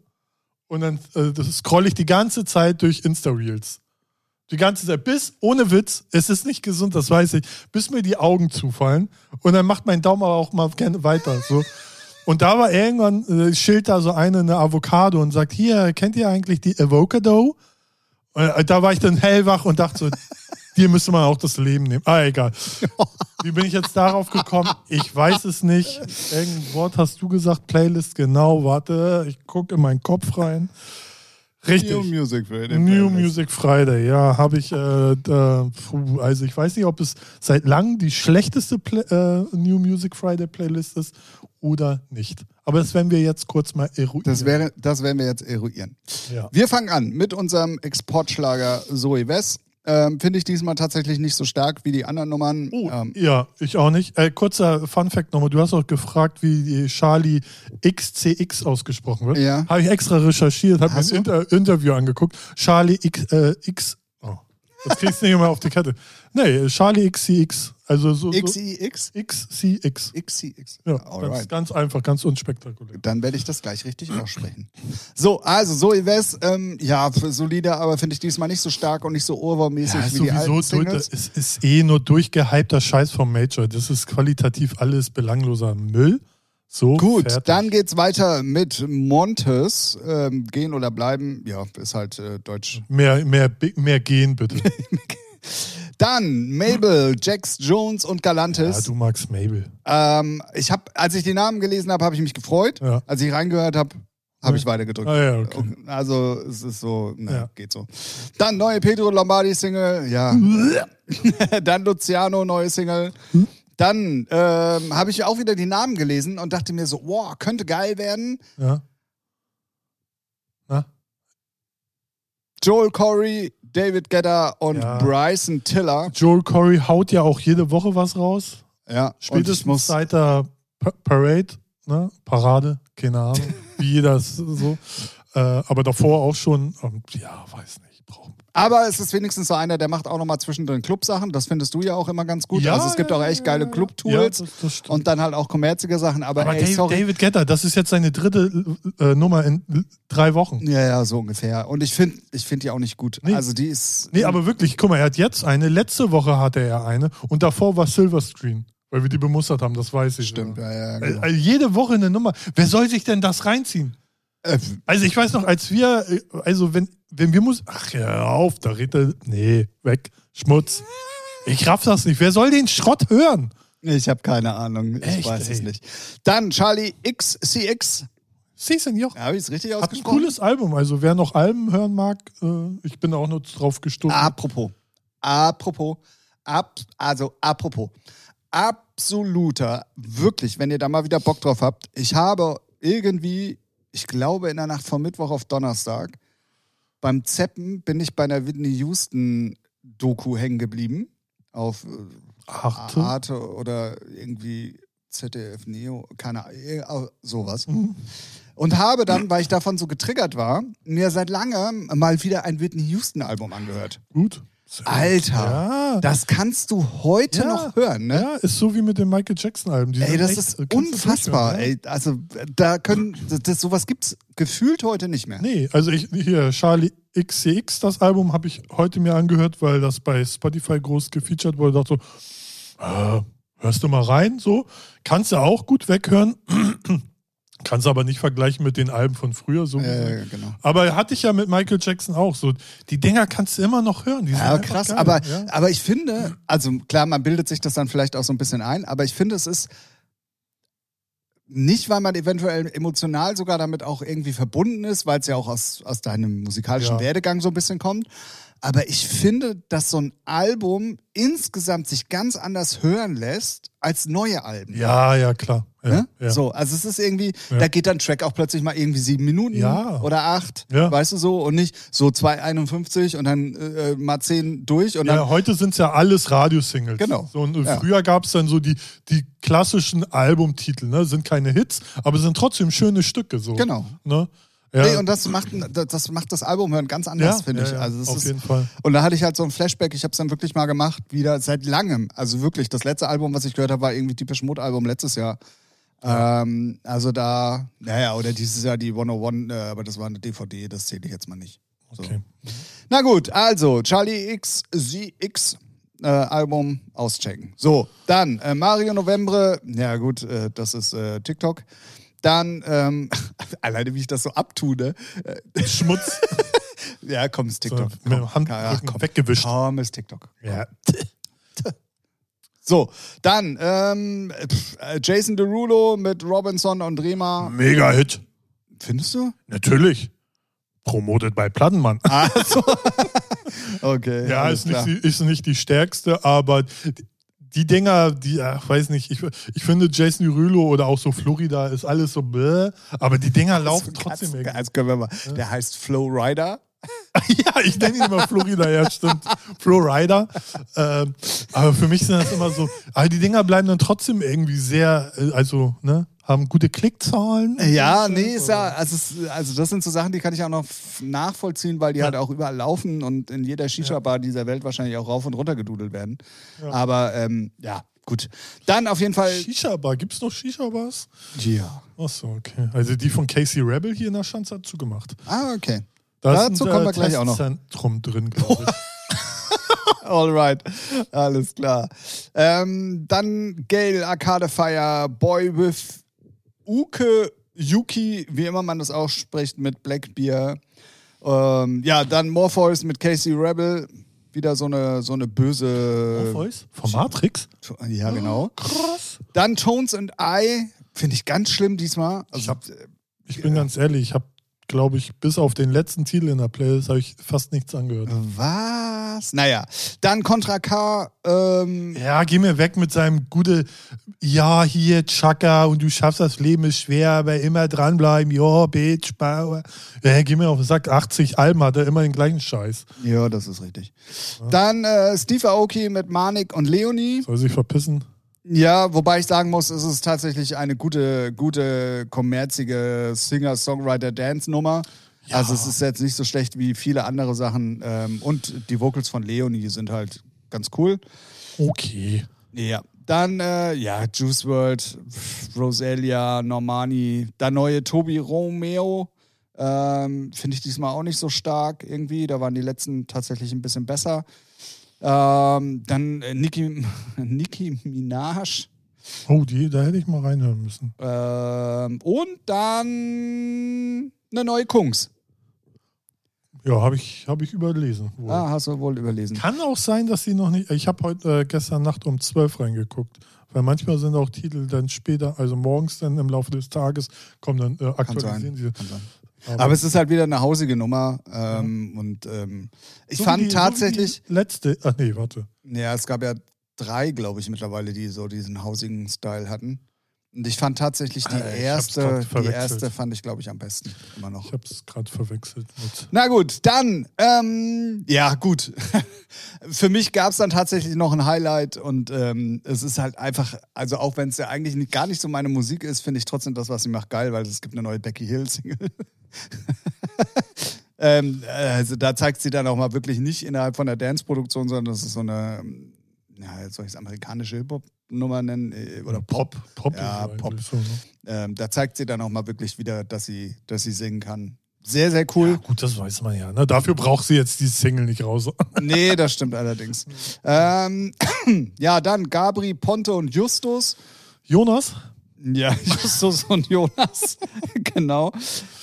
und dann äh, das scroll ich die ganze Zeit durch Insta-Reels. Die ganze Zeit, bis, ohne Witz, es ist nicht gesund, das weiß ich, bis mir die Augen zufallen und dann macht mein Daumen aber auch mal gerne weiter. So. Und da war irgendwann, äh, schild da so eine, eine Avocado und sagt, hier, kennt ihr eigentlich die Avocado? Äh, da war ich dann hellwach und dachte so, [laughs] dir müsste man auch das Leben nehmen. Ah, egal. [laughs] Wie bin ich jetzt darauf gekommen? Ich weiß es nicht. Irgendein Wort hast du gesagt, Playlist, genau, warte, ich gucke in meinen Kopf rein. Richtig. New Music Friday New. Music Friday, ja, habe ich, äh, da, puh, also ich weiß nicht, ob es seit langem die schlechteste Play, äh, New Music Friday Playlist ist oder nicht. Aber das werden wir jetzt kurz mal eruieren. Das, wäre, das werden wir jetzt eruieren. ja. Wir fangen an mit unserem Exportschlager Zoe West. Ähm, Finde ich diesmal tatsächlich nicht so stark wie die anderen Nummern. Oh, Ähm, ja, ich auch nicht. Äh, kurzer Fun Fact nochmal. Du hast auch gefragt, wie die Charlie XCX ausgesprochen wird. Ja. Habe ich extra recherchiert, habe mir ein? Inter Interview angeguckt. Charlie X, äh, X oh, das kriegst du nicht mehr auf die Kette. Nee, Charlie XCX. Also so, so XIX? XCX. XCX. Ja, ganz, Alright. ganz einfach, ganz unspektakulär. Dann werde ich das gleich richtig aussprechen. So, also Zoe West, ähm, ja, solide, aber finde ich diesmal nicht so stark und nicht so ohrwurmmäßig Ja, wie die alten Singles. es ist eh nur durchgehypter Scheiß vom Major. Das ist qualitativ alles belangloser Müll. So, Gut, fertig. dann geht's weiter mit Montes. Ähm, gehen oder bleiben, ja, ist halt äh, Deutsch. Mehr, mehr, mehr gehen, bitte. [laughs] [laughs] Dann Mabel, Jax Jones und ja, Galantis. du magst Mabel. ähm, ich habe, als ich die Namen gelesen habe, habe ich mich gefreut. Ja. Als ich reingehört habe, habe ich weitergedrückt. Ah, ja, okay. Also es ist so, na, Ja. geht so. Dann neue Pedro Lombardi Single, ja. [laughs] Dann Luciano neue Single. Dann ähm, habe ich auch wieder die Namen gelesen und dachte mir so, wow, könnte geil werden. Ja. Na? Joel Corey, David Guetta und Ja. Bryson Tiller. Joel Corey haut ja auch jede Woche was raus. Ja, und Spätestens muss, seit der Pa- Parade, ne? Parade, keine Ahnung, [laughs] wie jeder es so. Äh, aber davor auch schon, ähm, ja, weiß nicht. Aber es ist wenigstens so einer, der macht auch nochmal zwischendrin Clubsachen. Das findest du ja auch immer ganz gut. Ja, also es gibt ja, auch echt ja, geile. Club-Tools und dann halt auch kommerzige Sachen. Aber, Aber ey, Dave, sorry. David Guetta, das ist jetzt seine dritte äh, Nummer in drei Wochen. Ja, ja, so ungefähr. Und ich finde ich find die auch nicht gut. Nee. Also die ist. Nee, aber wirklich, guck mal, er hat jetzt eine, letzte Woche hatte er eine und davor war Silverscreen, weil wir die bemustert haben, das weiß ich. Stimmt, Ja. ja. Äh, Genau. äh, jede Woche eine Nummer. Wer soll sich denn das reinziehen? Äh, Also ich weiß noch, als wir, äh, also wenn, wenn wir muss, ach ja, auf, da redet er, nee, weg, Schmutz. Ich raff das nicht. Wer soll den Schrott hören? ich habe keine Ahnung. Ich Echt, weiß es ey. nicht. Dann Charlie XCX. Season Joch. Habe ich es richtig Hat ein ausgesprochen? cooles Album. Also wer noch Alben hören mag, äh, ich bin auch nur drauf gestoßen. Apropos. Apropos. Ab, also apropos. Absoluter, wirklich, wenn ihr da mal wieder Bock drauf habt. Ich habe irgendwie, ich glaube in der Nacht von Mittwoch auf Donnerstag, beim Zeppen bin ich bei einer Whitney Houston Doku hängen geblieben. Auf äh, Arte. Arte oder irgendwie ZDF Neo, keine Ahnung, äh, sowas. Mhm. Und habe dann, weil ich davon so getriggert war, mir seit langem mal wieder ein Whitney Houston Album angehört. Gut. Alter, Ja. das kannst du heute Ja. noch hören, ne? Ja, ist so wie mit den Michael Jackson-Alben. Die Ey, das echt- ist du unfassbar. durchhören, Ey, also da können, das, das, sowas gibt's gefühlt heute nicht mehr. Nee, also ich hier, Charlie XCX, das Album habe ich heute mir angehört, weil das bei Spotify groß gefeatured wurde. dachte so, äh, hörst du mal rein, so. Kannst du auch gut weghören. Kannst aber nicht vergleichen mit den Alben von früher. So Äh, genau. Aber hatte ich ja mit Michael Jackson auch so. Die Dinger kannst du immer noch hören. Ja, krass, geil, aber, ja. aber ich finde, also klar, man bildet sich das dann vielleicht auch so ein bisschen ein, aber ich finde, es ist nicht, weil man eventuell emotional sogar damit auch irgendwie verbunden ist, weil es ja auch aus, aus deinem musikalischen Ja. Werdegang so ein bisschen kommt. Aber ich finde, dass so ein Album insgesamt sich ganz anders hören lässt als neue Alben. Ja, ja, klar. Ja, Ne? ja. So, also es ist irgendwie, Ja. da geht dann Track auch plötzlich mal irgendwie sieben Minuten oder acht, weißt du so, und nicht so 2,51 und dann äh, mal zehn durch und Ja, heute sind es ja alles Radiosingles. Genau. So, und. Früher gab es dann so die, die klassischen Albumtitel, ne? Sind keine Hits, aber sind trotzdem schöne Stücke. So. Genau. Ne? Ja. Nee, und das macht, das macht das Album hören ganz anders, Ja, finde ich. ja, Also es auf ist, jeden Fall. Und da hatte ich halt so ein Flashback, ich habe es dann wirklich mal gemacht, wieder seit langem. Also wirklich, das letzte Album, was ich gehört habe, war irgendwie Deepish Mode Album letztes Jahr. Ähm, also da, naja, oder dieses Jahr die 101, äh, aber das war eine DVD, das zähle ich jetzt mal nicht. So. Okay. Na gut, also Charlie X, ZX äh, Album auschecken. So, dann äh, Mario Novembre, ja gut, äh, das ist äh, TikTok. Dann, ähm, [laughs] alleine wie ich das so abtue, ne? Äh, Schmutz. [laughs] ja, komm, ist So, TikTok. dem Komm, Handrücken ja, komm, weggewischt. komm, ist TikTok. Ja. So, dann ähm, äh, Jason Derulo mit Robinson und Rema. Mega-Hit. Findest du? Natürlich. Promoted bei Plattenmann. Also, [laughs] okay. Ja, ist nicht, die- ist nicht die stärkste, aber die, Dinger, die, ach, weiß nicht, ich, ich finde Jason Derulo oder auch so Florida ist alles so bläh, aber die Dinger laufen trotzdem Ganz, irgendwie. also können wir mal. Der heißt Flow Rider. [laughs] ja, ich nenne ihn immer Florida, ja, stimmt. Florida. Ähm, aber für mich sind das immer so, aber die Dinger bleiben dann trotzdem irgendwie sehr, äh, also, ne, haben gute Klickzahlen. Ja, so, nee, ist ja, also, es, also das sind so Sachen, die kann ich auch noch nachvollziehen, weil die halt auch überall laufen und in jeder Shisha-Bar dieser Welt wahrscheinlich auch rauf und runter gedudelt werden. Aber ähm, ja, gut. Dann auf jeden Fall. Shisha-Bar, gibt's noch Shisha-Bars? Ja. Achso, okay. Also die von Casey Rebel hier in der Schanze hat zugemacht. Ah, okay. Da Dazu kommen wir gleich auch noch. Testzentrum drin, glaube ich. [laughs] Alright, alles klar. Ähm, dann Gale, Arcade Fire, Boy with Uke Yuki, wie immer man das ausspricht, mit Blackbeer. Ähm, ja, dann Morpheus mit Casey Rebel. Wieder so eine, so eine böse. Voice? Von Matrix? Ja, genau. Krass. Dann Tones and I. Finde ich ganz schlimm diesmal. Also, Ich hab- Ich bin ganz ehrlich, ich habe, glaube ich, bis auf den letzten Titel in der Playlist habe ich fast nichts angehört. was? Naja. Dann Contra K. Ähm, Ja, geh mir weg mit seinem gute, ja, hier, Chaka und du schaffst das Leben ist schwer, aber immer dranbleiben, ja, Bitch, Bauer. Ja, geh mir auf den Sack, 80 Alben hat er immer den gleichen Scheiß. ja, das ist richtig. Dann äh, Steve Aoki mit Manik und Leonie. Soll sich verpissen? Ja, wobei ich sagen muss, es ist tatsächlich eine gute, gute, kommerzige Singer-Songwriter-Dance-Nummer. Also es ist jetzt nicht so schlecht wie viele andere Sachen. Ähm, und die Vocals von Leonie sind halt ganz cool. Okay. Ja. Dann, äh, ja, Juice World, Roselia, Normani, der neue Tobi Romeo. Ähm, Finde ich diesmal auch nicht so stark irgendwie. Da waren die letzten tatsächlich ein bisschen besser. Ähm, dann äh, Nicki, [laughs] Nicki Minaj. Oh, die, da hätte ich mal reinhören müssen. Ähm, und dann eine neue Kungs. Ja, habe ich, hab ich überlesen. wohl. Ah, hast du wohl überlesen. Kann auch sein, dass sie noch nicht. Ich habe heute äh, gestern Nacht um 12 reingeguckt. Weil manchmal sind auch Titel dann später, also morgens dann im Laufe des Tages, kommen dann äh, Kann aktualisieren sein. sie. Kann sein. Aber, Aber es ist halt wieder eine hausige Nummer. Ähm, Und ähm, ich so fand die- tatsächlich, So letzte. Ach nee, warte. ja, es gab ja drei, glaube ich, mittlerweile, die so diesen hausigen Style hatten. Und ich fand tatsächlich die Äh, erste, die erste fand ich, glaube ich, am besten. Immer noch. Ich habe es gerade verwechselt mit. Na gut, dann, ähm, ja gut. [laughs] Für mich gab es dann tatsächlich noch ein Highlight und ähm, es ist halt einfach, also auch wenn es ja eigentlich nicht, gar nicht so meine Musik ist, finde ich trotzdem das, was sie macht, geil, weil es gibt eine neue Becky Hill Single. [laughs] Ähm, also da zeigt sie dann auch mal wirklich nicht innerhalb von der Dance-Produktion, sondern das ist so eine, ja, soll ich es amerikanische Hip-Hop-Nummer nennen? Äh, Oder Pop. Pop Ja, ist Pop. So, ne? Ähm, da zeigt sie dann auch mal wirklich wieder, dass sie, dass sie singen kann. Sehr, sehr cool. Ja, gut, das weiß man ja. Ne? Dafür braucht sie jetzt die Single nicht raus. [laughs] Nee, das stimmt allerdings. Ähm, [clears throat] ja, dann Gabri, Ponte und Justus. Jonas? Ja, [laughs] Justus und Jonas. [laughs] genau.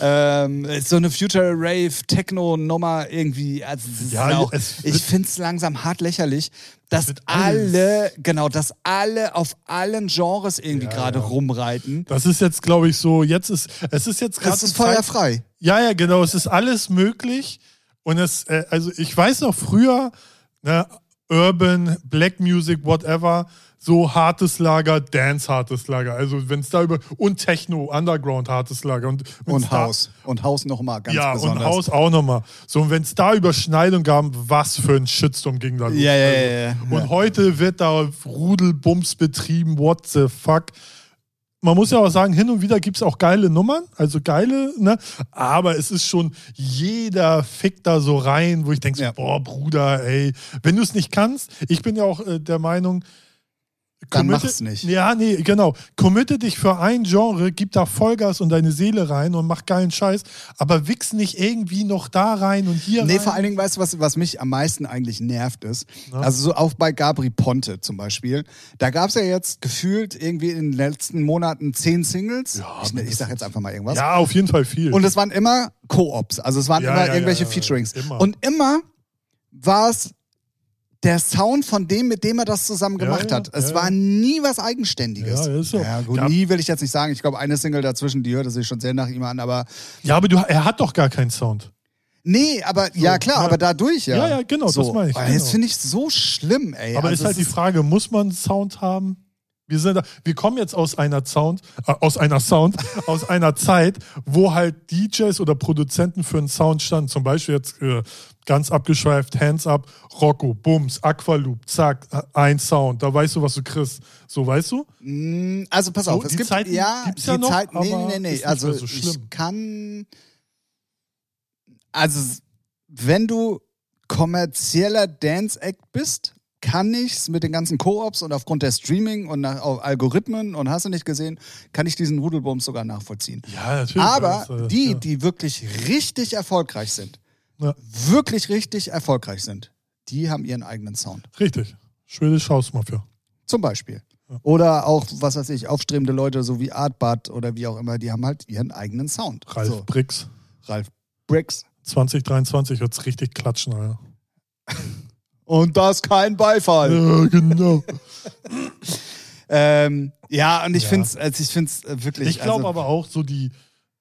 Ähm, so eine Future Rave Techno Nummer irgendwie. Also es Ja, auch, es ich finde es langsam hart lächerlich, dass alle, genau, dass alle auf allen Genres irgendwie Ja, gerade ja. rumreiten. Das ist jetzt, glaube ich, so, jetzt ist, es ist jetzt gerade. Das ist feuerfrei. Ja, ja, genau, es ist alles möglich. Und es, äh, also ich weiß noch früher, ne, Urban, Black Music, whatever, so hartes Lager, Dance hartes Lager. Also wenn es da über, und Techno, Underground hartes Lager. Und, Und da, Haus. Und Haus nochmal ganz Ja, besonders. und Haus auch nochmal. So, und wenn es da Überschneidung gab, was für ein Shitstorm ging da los. Ja, ja, also, ja, ja. Und heute wird da Rudelbums betrieben, what the fuck. Man muss ja auch sagen, hin und wieder gibt es auch geile Nummern, also geile, ne? Aber es ist schon, jeder fickt da so rein, wo ich denke, so, Ja. boah, Bruder, ey, wenn du es nicht kannst, ich bin ja auch äh, der Meinung, Dann committe- mach's nicht. Ja, nee, genau. Committe dich für ein Genre, gib da Vollgas und deine Seele rein und mach geilen Scheiß, aber wichs nicht irgendwie noch da rein und hier Nee, rein. vor allen Dingen, weißt du, was, was mich am meisten eigentlich nervt ist? Also so auch bei Gabri Ponte zum Beispiel. Da gab es ja jetzt gefühlt irgendwie in den letzten Monaten zehn Singles. ich, ich sag jetzt einfach mal irgendwas. Ja, auf jeden Fall viel. Und es waren immer Co-ops, also es waren Ja, immer ja, irgendwelche ja, ja, Featurings. immer. Und immer war es der Sound von dem, mit dem er das zusammen Ja, gemacht ja, hat. Es ja, war ja. nie was Eigenständiges. Ja, ist so. Ja, gut, Ja. nie will ich jetzt nicht sagen. Ich glaube, eine Single dazwischen, die hörte sich schon sehr nach ihm an, aber ja, aber du, er hat doch gar keinen Sound. Nee, aber ja klar, ja. aber dadurch ja. Ja, ja, genau, das so. meine ich, genau. Das finde ich so schlimm, ey. Aber Also ist halt die Frage, muss man Sound haben? Wir, sind da, wir kommen jetzt aus einer Sound, äh, aus einer Sound, [laughs] aus einer Zeit, wo halt DJs oder Produzenten für einen Sound standen. Zum Beispiel jetzt äh, ganz abgeschweift, Hands Up, Rocco, Bums, Aqualoop, zack, äh, ein Sound. Da weißt du, was du kriegst. So, weißt du? Mm, Also pass So, auf, es die gibt Zeiten ja gibt's die ja noch, Zeit, nee, nee, nee, also so ich kann also wenn du kommerzieller Dance Act bist, kann ich's mit den ganzen Koops und aufgrund der Streaming und nach, auf Algorithmen und hast du nicht gesehen, kann ich diesen Rudelbums sogar nachvollziehen. Ja, natürlich. Aber das, äh, die, ja. die wirklich richtig erfolgreich sind, Ja. wirklich richtig erfolgreich sind, die haben ihren eigenen Sound. Richtig. Schwedisch Hausmafia. Zum Beispiel. Oder auch, was weiß ich, aufstrebende Leute, so wie Artbud oder wie auch immer, die haben halt ihren eigenen Sound. Ralf So, Brix. Ralf Briggs. 2023 wird's richtig klatschen, Alter. Und das kein Beifall. Ja, genau. [laughs] Ähm, ja, und ich Ja. finde es also ich find's äh, wirklich. Ich glaube also, aber auch, so die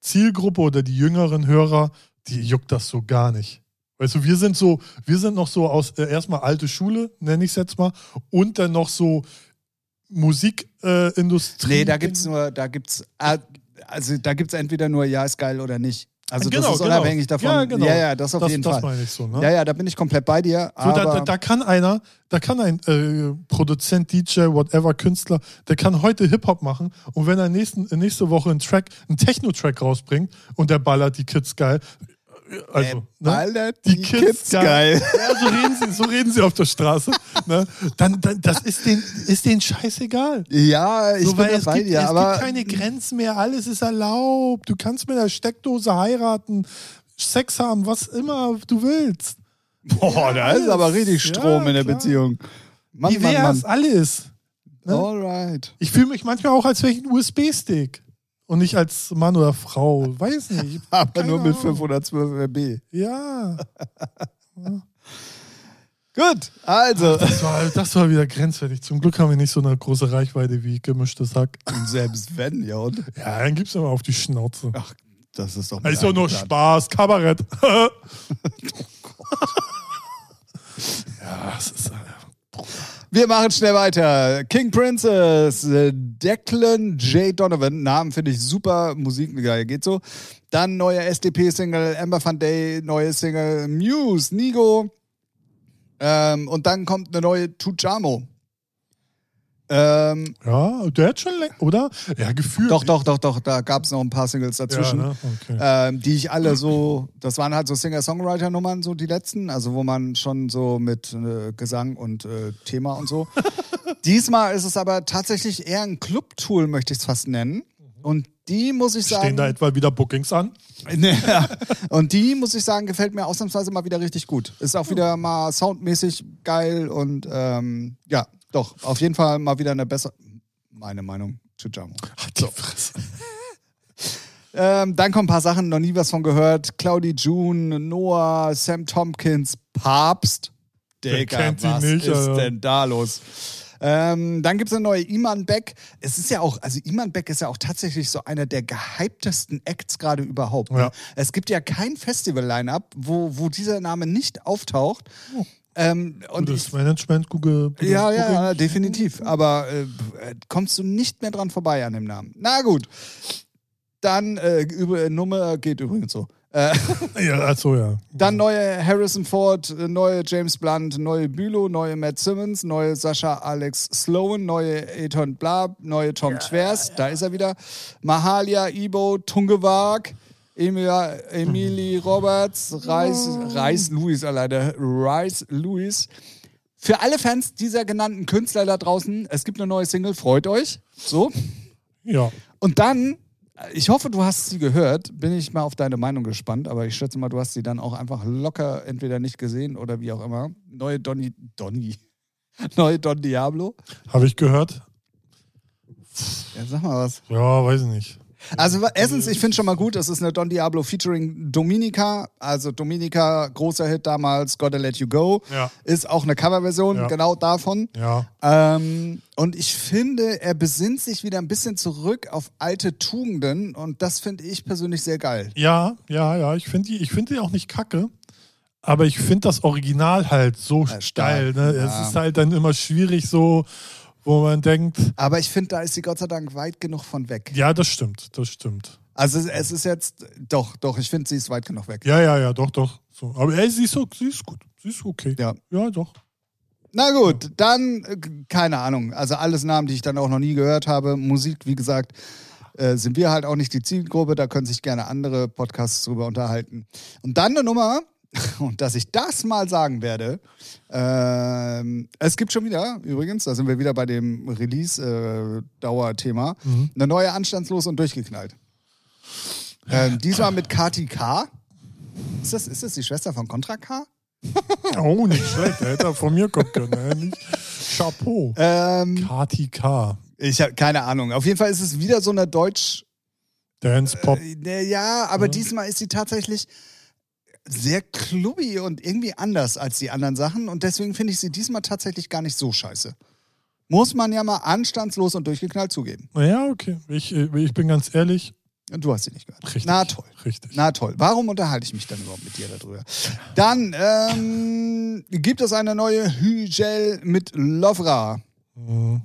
Zielgruppe oder die jüngeren Hörer, die juckt das so gar nicht. Weißt du, wir sind so, wir sind noch so aus äh, erstmal alte Schule, nenne ich es jetzt mal, und dann noch so Musikindustrie. Äh, Nee, da gibt's nur, da gibt's, äh, also da gibt's entweder nur Ja ist geil oder nicht. Also Genau, das ist genau. unabhängig davon. Ja, genau. ja, ja, das auf das, jeden das Fall. meine ich so, ne? Ja, ja, da bin ich komplett bei dir. So, da, da, da kann einer, da kann ein äh, Produzent, DJ, whatever, Künstler, der kann heute Hip-Hop machen und wenn er nächsten, nächste Woche einen Track, einen Techno-Track rausbringt und der ballert die Kids geil, also, ne? die, die Kids, Kids geil. geil. Ja, so reden sie, so reden sie auf der Straße. Ne? Dann, dann, das ist den, ist denen scheißegal. Ja, ich So, bin weil da es, gibt, dir, es aber gibt keine Grenzen mehr, alles ist erlaubt. Du kannst mit der Steckdose heiraten, Sex haben, was immer du willst. boah, da ist aber richtig Ja, Strom in der klar. Beziehung. Mann, Mann, Divers, Mann. alles. ne? Alright. Ich fühle mich manchmal auch, als wäre ich ein USB-Stick. Und nicht als Mann oder Frau. Weiß nicht. Aber nur mit Ahnung. 512 RB. Ja. [laughs] Gut, also. Das war, das war wieder grenzwertig. Zum Glück haben wir nicht so eine große Reichweite wie gemischtes Hack. Selbst wenn, ja. Und, Ja, dann gibt's aber auf die Schnauze. ach, das ist doch. Das ist doch nur. Spaß, Kabarett. [laughs] ja, es ist. äh, Wir machen schnell weiter. King Princess, äh, Declan J. Donovan, Namen finde ich super, Musik, geil, geht so. Dann neue SDP-Single, Amber Van Day, neue Single, Muse, Nigo. Ähm, und dann kommt eine neue Tujamo. Ähm, Ja, der hat schon länger, oder? Ja, gefühlt. doch, doch, doch, doch, da gab es noch ein paar Singles Ja, dazwischen. ne? okay. ähm, die ich alle so, das waren halt so Singer-Songwriter-Nummern, so die letzten, also wo man schon so mit äh, Gesang und äh, Thema und so. [laughs] Diesmal ist es aber tatsächlich eher ein Club-Tool, möchte ich es fast nennen. Und die muss ich sagen. Stehen da etwa wieder Bookings an? [laughs] Ja. Und die, muss ich sagen, gefällt mir ausnahmsweise mal wieder richtig gut. Ist auch wieder mal soundmäßig geil und ähm, ja, doch, auf jeden Fall mal wieder eine bessere, meine Meinung, Chujamo. Die Fresse. [laughs] Ähm, dann kommen ein paar Sachen, noch nie was von gehört. Claudie June, Noah, Sam Tompkins, Papst. Digga, was nicht, ist Alter? denn da los? Ähm, dann gibt es eine neue Iman Beck. Es ist ja auch, also Iman Beck ist ja auch tatsächlich so einer der gehyptesten Acts gerade überhaupt. Ne? Ja. Es gibt ja kein Festival-Line-Up, wo, wo dieser Name nicht auftaucht. Ähm, und ich, Gutes Management, Google. Google ja, ja, ja, definitiv. Aber äh, kommst du nicht mehr dran vorbei an dem Namen. Na gut. Dann, äh, über, Nummer geht übrigens so. Äh, [laughs] Ja, achso, ja. dann neue Harrison Ford, äh, neue James Blunt, neue Bülow, neue Matt Simmons, neue Sascha Alex Sloan, neue Eton Blab, neue Tom Twers, da ist er wieder. Mahalia, Ibo, Tungewag, Emilia, Emily Roberts, Reis, Reis Louis alleine, Rice Louis. Für alle Fans dieser genannten Künstler da draußen, es gibt eine neue Single, freut euch. So. Ja. Und dann, ich hoffe, du hast sie gehört, bin ich mal auf deine Meinung gespannt, aber ich schätze mal, du hast sie dann auch einfach locker entweder nicht gesehen oder wie auch immer. Neue Donny, Donny, [laughs] neue Don Diablo. Habe ich gehört? Ja, sag mal was. Ja, weiß ich nicht. Also erstens, ich finde schon mal gut, es ist eine Don Diablo featuring Dominica. Also Dominica, großer Hit damals, Gotta Let You Go. Ja. Ist auch eine Coverversion Ja. genau davon. Ja. Ähm, und ich finde, er besinnt sich wieder ein bisschen zurück auf alte Tugenden und das finde ich persönlich sehr geil. Ja, ja, ja. Ich finde die, ich finde die auch nicht kacke. Aber ich finde das Original halt so Ja, stark. geil. Ne? Ja. Es ist halt dann immer schwierig, so, wo man denkt, Aber ich finde, da ist sie Gott sei Dank weit genug von weg. ja, das stimmt, das stimmt. Also es- ist jetzt, doch, doch, ich finde, sie ist weit genug weg. Ja, ja, ja, doch, doch. So. Aber ey, sie ist, so, sie ist gut. Sie ist okay. Ja. Ja, doch. Na gut, dann, äh, keine Ahnung. Also alles Namen, die ich dann auch noch nie gehört habe. Musik, wie gesagt, äh, sind wir halt auch nicht die Zielgruppe. Da können sich gerne andere Podcasts drüber unterhalten. Und dann eine Nummer, [laughs] und dass ich das mal sagen werde. Ähm, es gibt schon wieder, übrigens, da sind wir wieder bei dem Release-Dauer-Thema, eine neue Anstandslos und durchgeknallt. Ähm, diesmal mit Kati K. Ist das, ist das die Schwester von Contra K? [laughs] Oh, nicht schlecht. Der hätte er von mir kommen können. ne? Nicht? Chapeau. Ähm, Kati K. Ich habe keine Ahnung. Auf jeden Fall ist es wieder so eine Deutsch. Dance Pop. Äh, ja, aber diesmal ist sie tatsächlich sehr clubby und irgendwie anders als die anderen Sachen. Und deswegen finde ich sie diesmal tatsächlich gar nicht so scheiße. Muss man ja mal anstandslos und durchgeknallt zugeben. Ja, okay. Ich, äh, ich bin ganz ehrlich. Und du hast sie nicht gehört. Richtig. Na toll. Richtig. Na toll. Warum unterhalte ich mich dann überhaupt mit dir darüber? Dann ähm, gibt es eine neue Hygel mit Lovra. Mhm.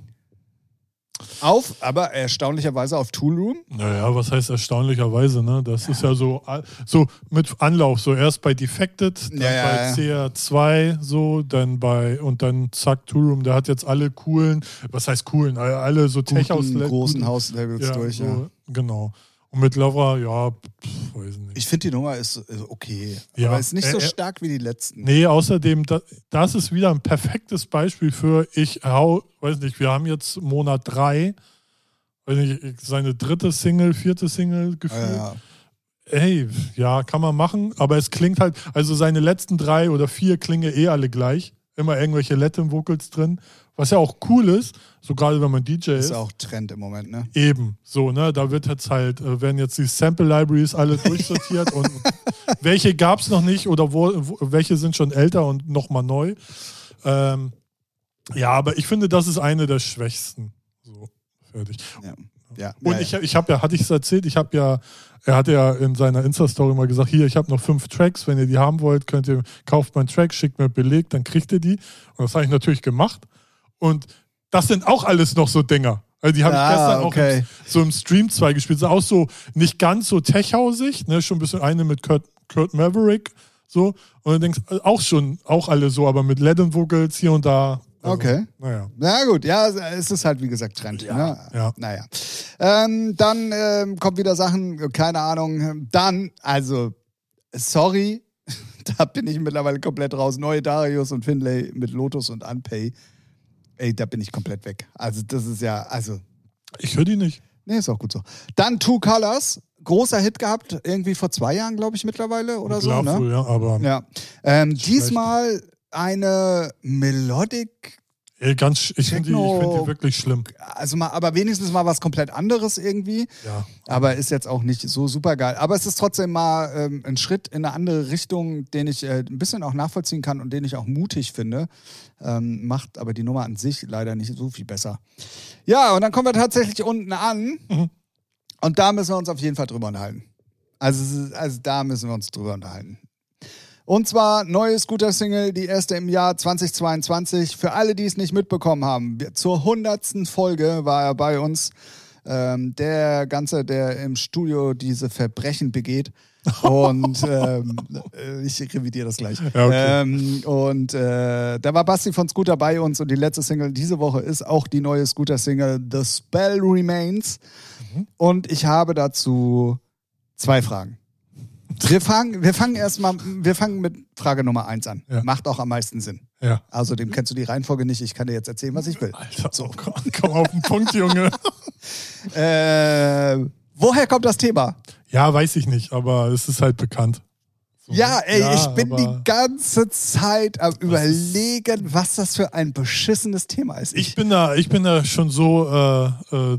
Auf, aber erstaunlicherweise auf Toolroom. Naja, was heißt erstaunlicherweise, ne? Das ist ja so, so mit Anlauf. So erst bei Defected, dann Ja, ja, bei CR2, so, dann bei, und dann zack, Toolroom, der hat jetzt alle coolen, was heißt coolen, alle so tech aus guten, großen House-Labels durch. so, Ja. Genau. Und mit Lavra, ja, pff, weiß nicht. Ich finde die Nummer ist ist okay, Ja. aber ist nicht so Äh, äh, stark wie die letzten. Nee, außerdem, da, das ist wieder ein perfektes Beispiel für, ich hau, weiß nicht, wir haben jetzt Monat drei, weiß nicht, seine dritte Single, vierte Single gefühlt. Ja, Ey, ja, kann man machen, aber es klingt halt, also seine letzten drei oder vier klingen eh alle gleich. Immer irgendwelche Latin Vocals drin, was ja auch cool ist, so gerade wenn man DJ ist. ist auch Trend im Moment, ne? Eben, so, ne? Da wird jetzt halt, äh, werden jetzt die Sample Libraries alle durchsortiert und [laughs] welche gab es noch nicht oder wo, wo, welche sind schon älter und nochmal neu. Ähm, ja, aber ich finde, das ist eine der schwächsten. So, fertig. Ja. ja. Und ja, ich, ich habe ja, hatte ich es erzählt, ich habe ja, er hatte ja in seiner Insta-Story mal gesagt, hier, ich habe noch fünf Tracks, wenn ihr die haben wollt, könnt ihr, kauft meinen Track, schickt mir Beleg, dann kriegt ihr die. Und das habe ich natürlich gemacht. Und das sind auch alles noch so Dinger. Also die habe Ah, ich gestern auch okay. im, so im Stream 2 gespielt. Sind auch so nicht ganz so tech-hausig, ne? schon ein bisschen eine mit Kurt, Kurt Maverick. So. Und dann denkst du, auch schon, auch alle so, aber mit Leaden Vocals hier und da. Also, Okay. Naja. Na gut, ja, es ist halt wie gesagt Trend. Ja, ne? ja. Naja. Ähm, dann ähm, kommt wieder Sachen, keine Ahnung. Dann, also, sorry, [laughs] da bin ich mittlerweile komplett raus. Neue Darius und Finlay mit Lotus und Unpay. Ey, da bin ich komplett weg. Also, das ist ja, also, Ich höre die nicht. nee, ist auch gut so. Dann Two Colors, großer Hit gehabt, irgendwie vor zwei Jahren, glaube ich, mittlerweile oder so. Glaub Ne? ja, aber Ja. Ähm, diesmal eine Melodic ey, ganz, ich finde die, ich find die wirklich schlimm. also mal, aber wenigstens mal was komplett anderes irgendwie. Ja. Aber ist jetzt auch nicht so super geil. Aber es ist trotzdem mal ähm, ein Schritt in eine andere Richtung, den ich äh, ein bisschen auch nachvollziehen kann und den ich auch mutig finde. Ähm, macht aber die Nummer an sich leider nicht so viel besser. Ja, und dann kommen wir tatsächlich unten an. Mhm. Und da müssen wir uns auf jeden Fall drüber unterhalten. Also, also da müssen wir uns drüber unterhalten. Und zwar neue Scooter-Single, die erste im Jahr 2022. Für alle, die es nicht mitbekommen haben, zur hundertsten Folge war er bei uns. Ähm, der Ganze, der im Studio diese Verbrechen begeht. [laughs] Und ähm, äh, ich revidiere das gleich. Ja, okay. ähm, und äh, da war Basti von Scooter bei uns und die letzte Single diese Woche ist auch die neue Scooter-Single The Spell Remains. Mhm. Und ich habe dazu zwei Fragen. Wir fangen, wir fangen erstmal, wir fangen mit Frage Nummer eins an. Ja. Macht auch am meisten Sinn. Ja. Außerdem kennst du die Reihenfolge nicht. Ich kann dir jetzt erzählen, was ich will. Alter, so. komm, komm auf den Punkt, Junge. [laughs] Äh, woher kommt das Thema? Ja, weiß ich nicht, aber es ist halt bekannt. So. Ja, ey, Ja, ich bin die ganze Zeit am überlegen, was das für ein beschissenes Thema ist. Ich bin da, ich bin da schon so, äh, äh,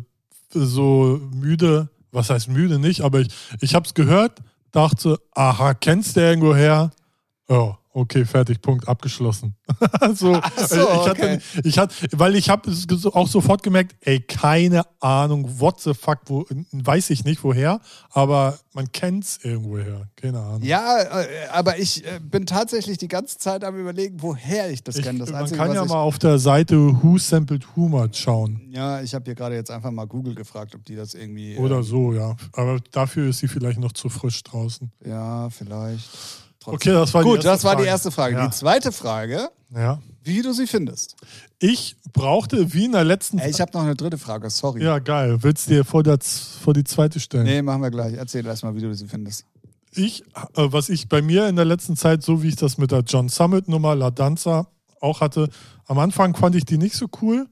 so müde. Was heißt müde nicht? Aber ich, ich habe es gehört, dachte, aha, kennst du irgendwo her? Okay, fertig, Punkt, abgeschlossen. [laughs] so, Ach so, ich hatte, okay. ich hatte, weil ich habe auch sofort gemerkt, ey, keine Ahnung, what the fuck, wo, weiß ich nicht woher, aber man kennt's irgendwoher, keine Ahnung. ja, äh, aber ich äh, bin tatsächlich die ganze Zeit am überlegen, woher ich das kenne. Das man Einzige, kann ja ich, mal auf der Seite Who Sampled Who mal schauen. Ja, ich habe hier gerade jetzt einfach mal Google gefragt, ob die das irgendwie. Oder äh, so, ja. Aber dafür ist sie vielleicht noch zu frisch draußen. Ja, vielleicht. Trotzdem. Okay, das war die Gut, erste das war die Frage. erste Frage. Ja. Die zweite Frage, Ja. wie du sie findest. Ich brauchte wie in der letzten. Ey, ich habe noch eine dritte Frage, sorry. ja, geil. Willst du dir vor, der, Z- vor die zweite stellen? Nee, machen wir gleich. Erzähl erstmal, wie du sie findest. Ich, äh, was ich bei mir in der letzten Zeit, so wie ich das mit der John Summit Nummer La Danza auch hatte, am Anfang fand ich die nicht so cool.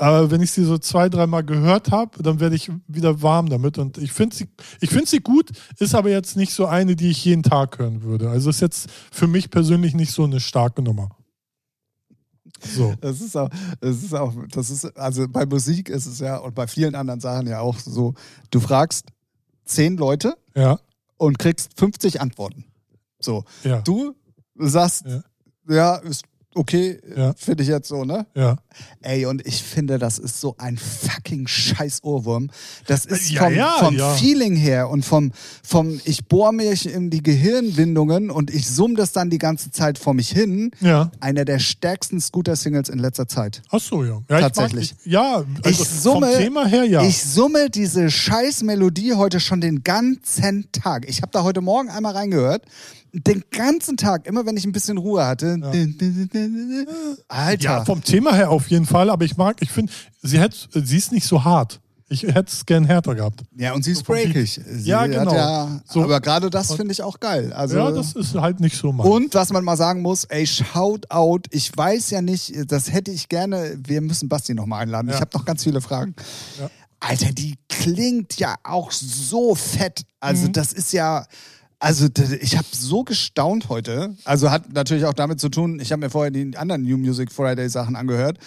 Aber wenn ich sie so zwei, dreimal gehört habe, dann werde ich wieder warm damit. Und ich finde sie, ich finde sie gut, ist aber jetzt nicht so eine, die ich jeden Tag hören würde. Also ist jetzt für mich persönlich nicht so eine starke Nummer. So. Das ist auch, das ist auch, das ist, also bei Musik ist es ja und bei vielen anderen Sachen ja auch so, du fragst zehn Leute Ja, und kriegst 50 Antworten. So. ja, Du sagst, Ja. ja, ist okay, Ja. finde ich jetzt so, ne? ja. Ey, und ich finde, das ist so ein fucking scheiß Ohrwurm. Das ist vom, ja, vom ja. Feeling her und vom, vom ich bohr mich in die Gehirnwindungen und ich summ das dann die ganze Zeit vor mich hin. Ja. Einer der stärksten Scooter-Singles in letzter Zeit. Ach so, ja. Tatsächlich. Ich mag, ja, also ich summe, vom Thema her, ja. ich summe diese scheiß Melodie heute schon den ganzen Tag. Ich habe da heute Morgen einmal reingehört. Den ganzen Tag, immer wenn ich ein bisschen Ruhe hatte. Alter. ja, vom Thema her auf jeden Fall, aber ich mag, ich finde, sie, sie ist nicht so hart. Ich hätte es gern härter gehabt. Ja, und sie ist Beat. breakig. Sie Ja, genau. Ja, So. Aber gerade das finde ich auch geil. Also, ja, das ist halt nicht so mein. und was man mal sagen muss, ey, shout out. Ich weiß ja nicht, das hätte ich gerne. Wir müssen Basti nochmal einladen. Ja. Ich habe noch ganz viele Fragen. Ja. Alter, die klingt ja auch so fett. Also, Mhm. das ist ja. Also ich habe so gestaunt heute. Also hat natürlich auch damit zu tun, ich habe mir vorher die anderen New Music Friday Sachen angehört.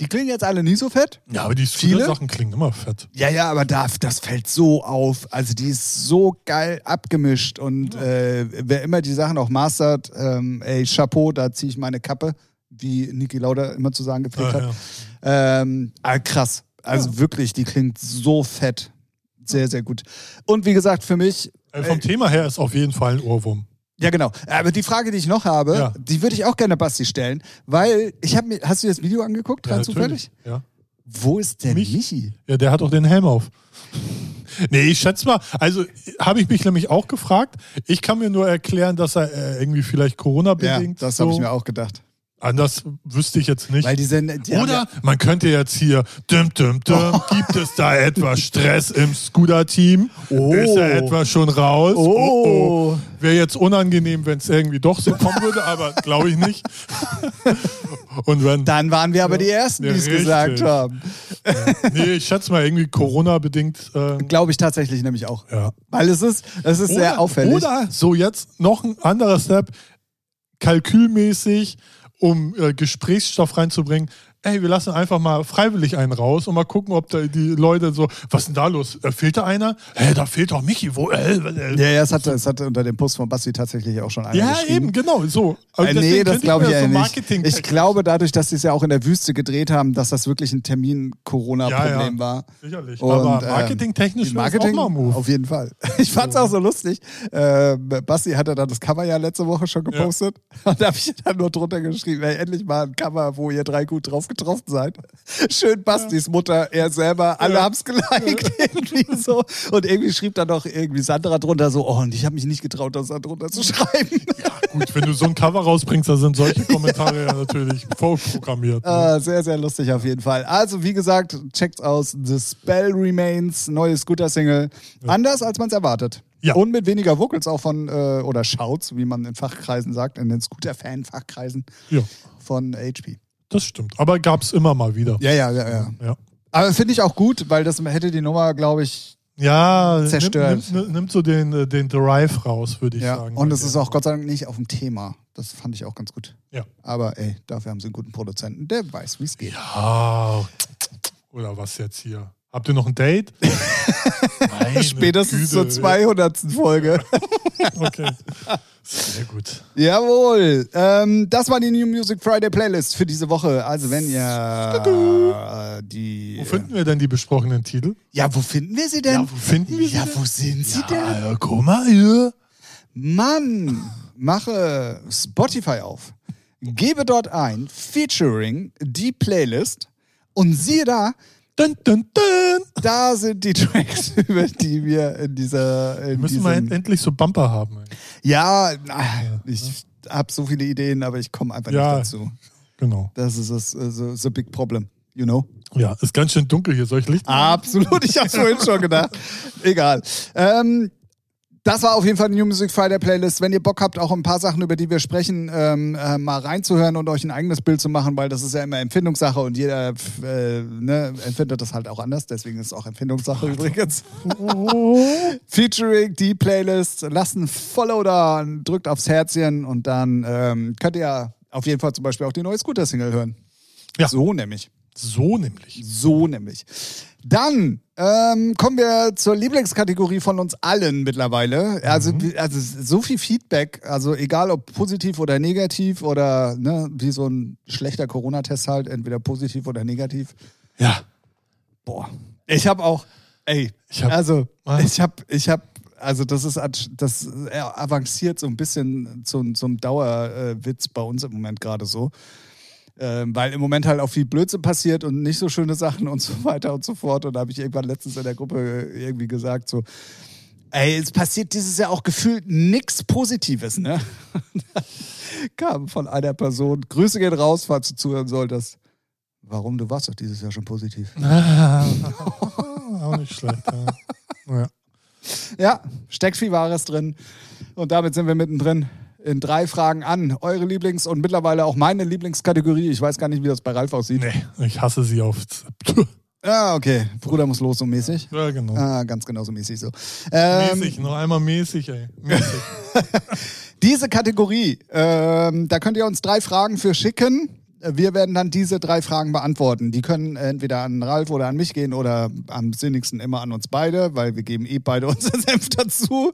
Die klingen jetzt alle nie so fett. ja, aber die Viele? Sachen klingen immer fett. Ja, ja, aber da, das fällt so auf. Also die ist so geil abgemischt und äh, wer immer die Sachen auch mastert, ähm, ey, Chapeau, da ziehe ich meine Kappe, wie Niki Lauda immer zu sagen gepflegt Ah, hat. Ähm, ah, krass. Also wirklich, die klingt so fett. Sehr, sehr gut. Und wie gesagt, für mich, Äh, vom Thema her ist auf jeden Fall ein Ohrwurm. ja genau. Aber die Frage, die ich noch habe, Ja. die würde ich auch gerne Basti stellen, weil ich habe mir, hast du das Video angeguckt, rein zufällig? Ja. Wo ist der Mich? Michi? ja, der hat auch den Helm auf. Nee, ich schätze mal, also habe ich mich nämlich auch gefragt. Ich kann mir nur erklären, dass er äh, irgendwie vielleicht Ja, Corona-bedingt. das so, habe ich mir auch gedacht. Anders wüsste ich jetzt nicht. Sind. Oder ja, man könnte jetzt hier, düm, düm, düm, [laughs] gibt es da etwas Stress im Scooter-Team? Oh. Ist da etwas schon raus? Oh. Wäre jetzt unangenehm, wenn es irgendwie doch so kommen würde, aber [laughs] glaube ich nicht. [laughs] Und wenn, dann waren wir aber die Ersten, die Ja, es gesagt haben. nee, ich schätze mal irgendwie Corona-bedingt. ähm, Glaube ich tatsächlich nämlich auch. ja. Weil es ist, es ist sehr auffällig. Oder so jetzt noch ein anderer Step, kalkülmäßig, um äh, Gesprächsstoff reinzubringen. Ey, wir lassen einfach mal freiwillig einen raus und mal gucken, ob da die Leute so, was ist denn da los? Äh, fehlt da einer? Hä, da fehlt doch Michi. Wo? Äh, äh. ja, ja, es hat, es hat unter dem Post von Basti tatsächlich auch schon einer Ja, eben, genau, so. Also nee, das glaube ich ja so nicht. Marketing Ich glaube, dadurch, dass sie es ja auch in der Wüste gedreht haben, dass das wirklich ein Termin-Corona-Problem Ja, ja. war. Sicherlich. Und, aber ähm, marketingtechnisch Marketing auch mal ein Move. auf jeden Fall. [laughs] Ich fand's auch so lustig. Äh, Basti hatte dann das Cover ja letzte Woche schon gepostet. [laughs] Und da habe ich dann nur drunter geschrieben, ey, endlich mal ein Cover, wo ihr drei gut drauf getroffen seid. Schön Bastis Mutter, er selber, alle Ja. haben's geliked irgendwie so. Und irgendwie schrieb dann noch irgendwie Sandra drunter so, oh, und ich habe mich nicht getraut, das da drunter zu schreiben. Gut, wenn du so ein Cover rausbringst, da sind solche Kommentare ja natürlich vorprogrammiert. Ne? Ah, sehr, sehr lustig auf jeden Fall. Also, wie gesagt, checkt's aus. The Spell Remains, neue Scooter-Single. Anders, als man es erwartet. Ja. Und mit weniger Vocals auch von, äh, oder Shouts, wie man in Fachkreisen sagt, in den Scooter-Fan-Fachkreisen Ja, von HP. Das stimmt. Aber gab es immer mal wieder. Ja, ja, ja, ja. Ja. Aber finde ich auch gut, weil das hätte die Nummer, glaube ich, Ja, Zerstört. Nimmt, nimmt, nimmt so den, äh, den Drive raus, würde ich ja. sagen. Und es ist auch Gott sei Dank nicht auf dem Thema. Das fand ich auch ganz gut. Ja. Aber ey, dafür haben sie einen guten Produzenten, der weiß, wie es geht. Ah, oder was jetzt hier? Habt ihr noch ein Date? [laughs] Meine Spätestens zur Güte. 200. Folge. [laughs] Okay. Sehr gut. Jawohl. Ähm, das war die New Music Friday Playlist für diese Woche. Also wenn ihr äh, die. Wo finden wir denn die besprochenen Titel? ja, wo finden wir sie denn? Ja, wo finden wir sie Ja, wo sind sie denn? Ja, guck mal hier. Mann, mache Spotify auf. Gebe dort ein Featuring die Playlist und siehe da, Dun, dun, dun. da sind die [laughs] Tracks, über die wir in dieser. In Müssen wir diesem, end- endlich so Bumper haben. ey. ja, na, ich habe so viele Ideen, aber ich komme einfach Ja. nicht dazu. Genau. Das ist das äh, so, so big problem, you know? Ja, ist ganz schön dunkel hier. Soll ich Licht? Absolut, ich hab's vorhin schon gedacht. [laughs] Egal. Ähm, das war auf jeden Fall die New Music Friday Playlist. Wenn ihr Bock habt, auch ein paar Sachen, über die wir sprechen, ähm, äh, mal reinzuhören und euch ein eigenes Bild zu machen, weil das ist ja immer Empfindungssache und jeder äh, ne, empfindet das halt auch anders. Deswegen ist es auch Empfindungssache übrigens. [laughs] Featuring die Playlist. Lasst ein Follow da, drückt aufs Herzchen und dann ähm, könnt ihr auf jeden Fall zum Beispiel auch die neue Scooter-Single hören. Ja. So nämlich. So nämlich. So nämlich. Dann ähm, kommen wir zur Lieblingskategorie von uns allen mittlerweile. Also, wie- also so viel Feedback, also egal ob positiv oder negativ oder ne, wie so ein schlechter Corona-Test halt, entweder positiv oder negativ. Ja. Boah. Ich habe auch, ey, Ich hab- also Was? ich habe, ich habe, also das ist, das äh, avanciert so ein bisschen zum, zum Dauerwitz bei uns im Moment gerade so. Ähm, weil im Moment halt auch viel Blödsinn passiert und nicht so schöne Sachen und so weiter und so fort. Und da habe ich irgendwann letztens in der Gruppe irgendwie gesagt, so, ey, es passiert dieses Jahr auch gefühlt nichts Positives, ne? [laughs] Kam von einer Person, Grüße gehen raus, falls du zuhören solltest. Warum? Du warst doch dieses Jahr schon positiv. [laughs] auch nicht schlecht. Ja. [laughs] Ja. Ja, steckt viel Wahres drin. Und damit sind wir mittendrin in drei Fragen an. Eure Lieblings- und mittlerweile auch meine Lieblingskategorie. Ich weiß gar nicht, wie das bei Ralf aussieht. Nee, ich hasse sie auf. [laughs] Ah, okay. Bruder muss los, so mäßig. Ja, genau. Ah, ganz genau so mäßig so. Ähm, mäßig, noch einmal mäßig, ey. Mäßig. [laughs] Diese Kategorie, ähm, da könnt ihr uns drei Fragen für schicken. Wir werden dann diese drei Fragen beantworten. Die können entweder an Ralf oder an mich gehen oder am sinnigsten immer an uns beide, weil wir geben eh beide [laughs] unseren Senf dazu.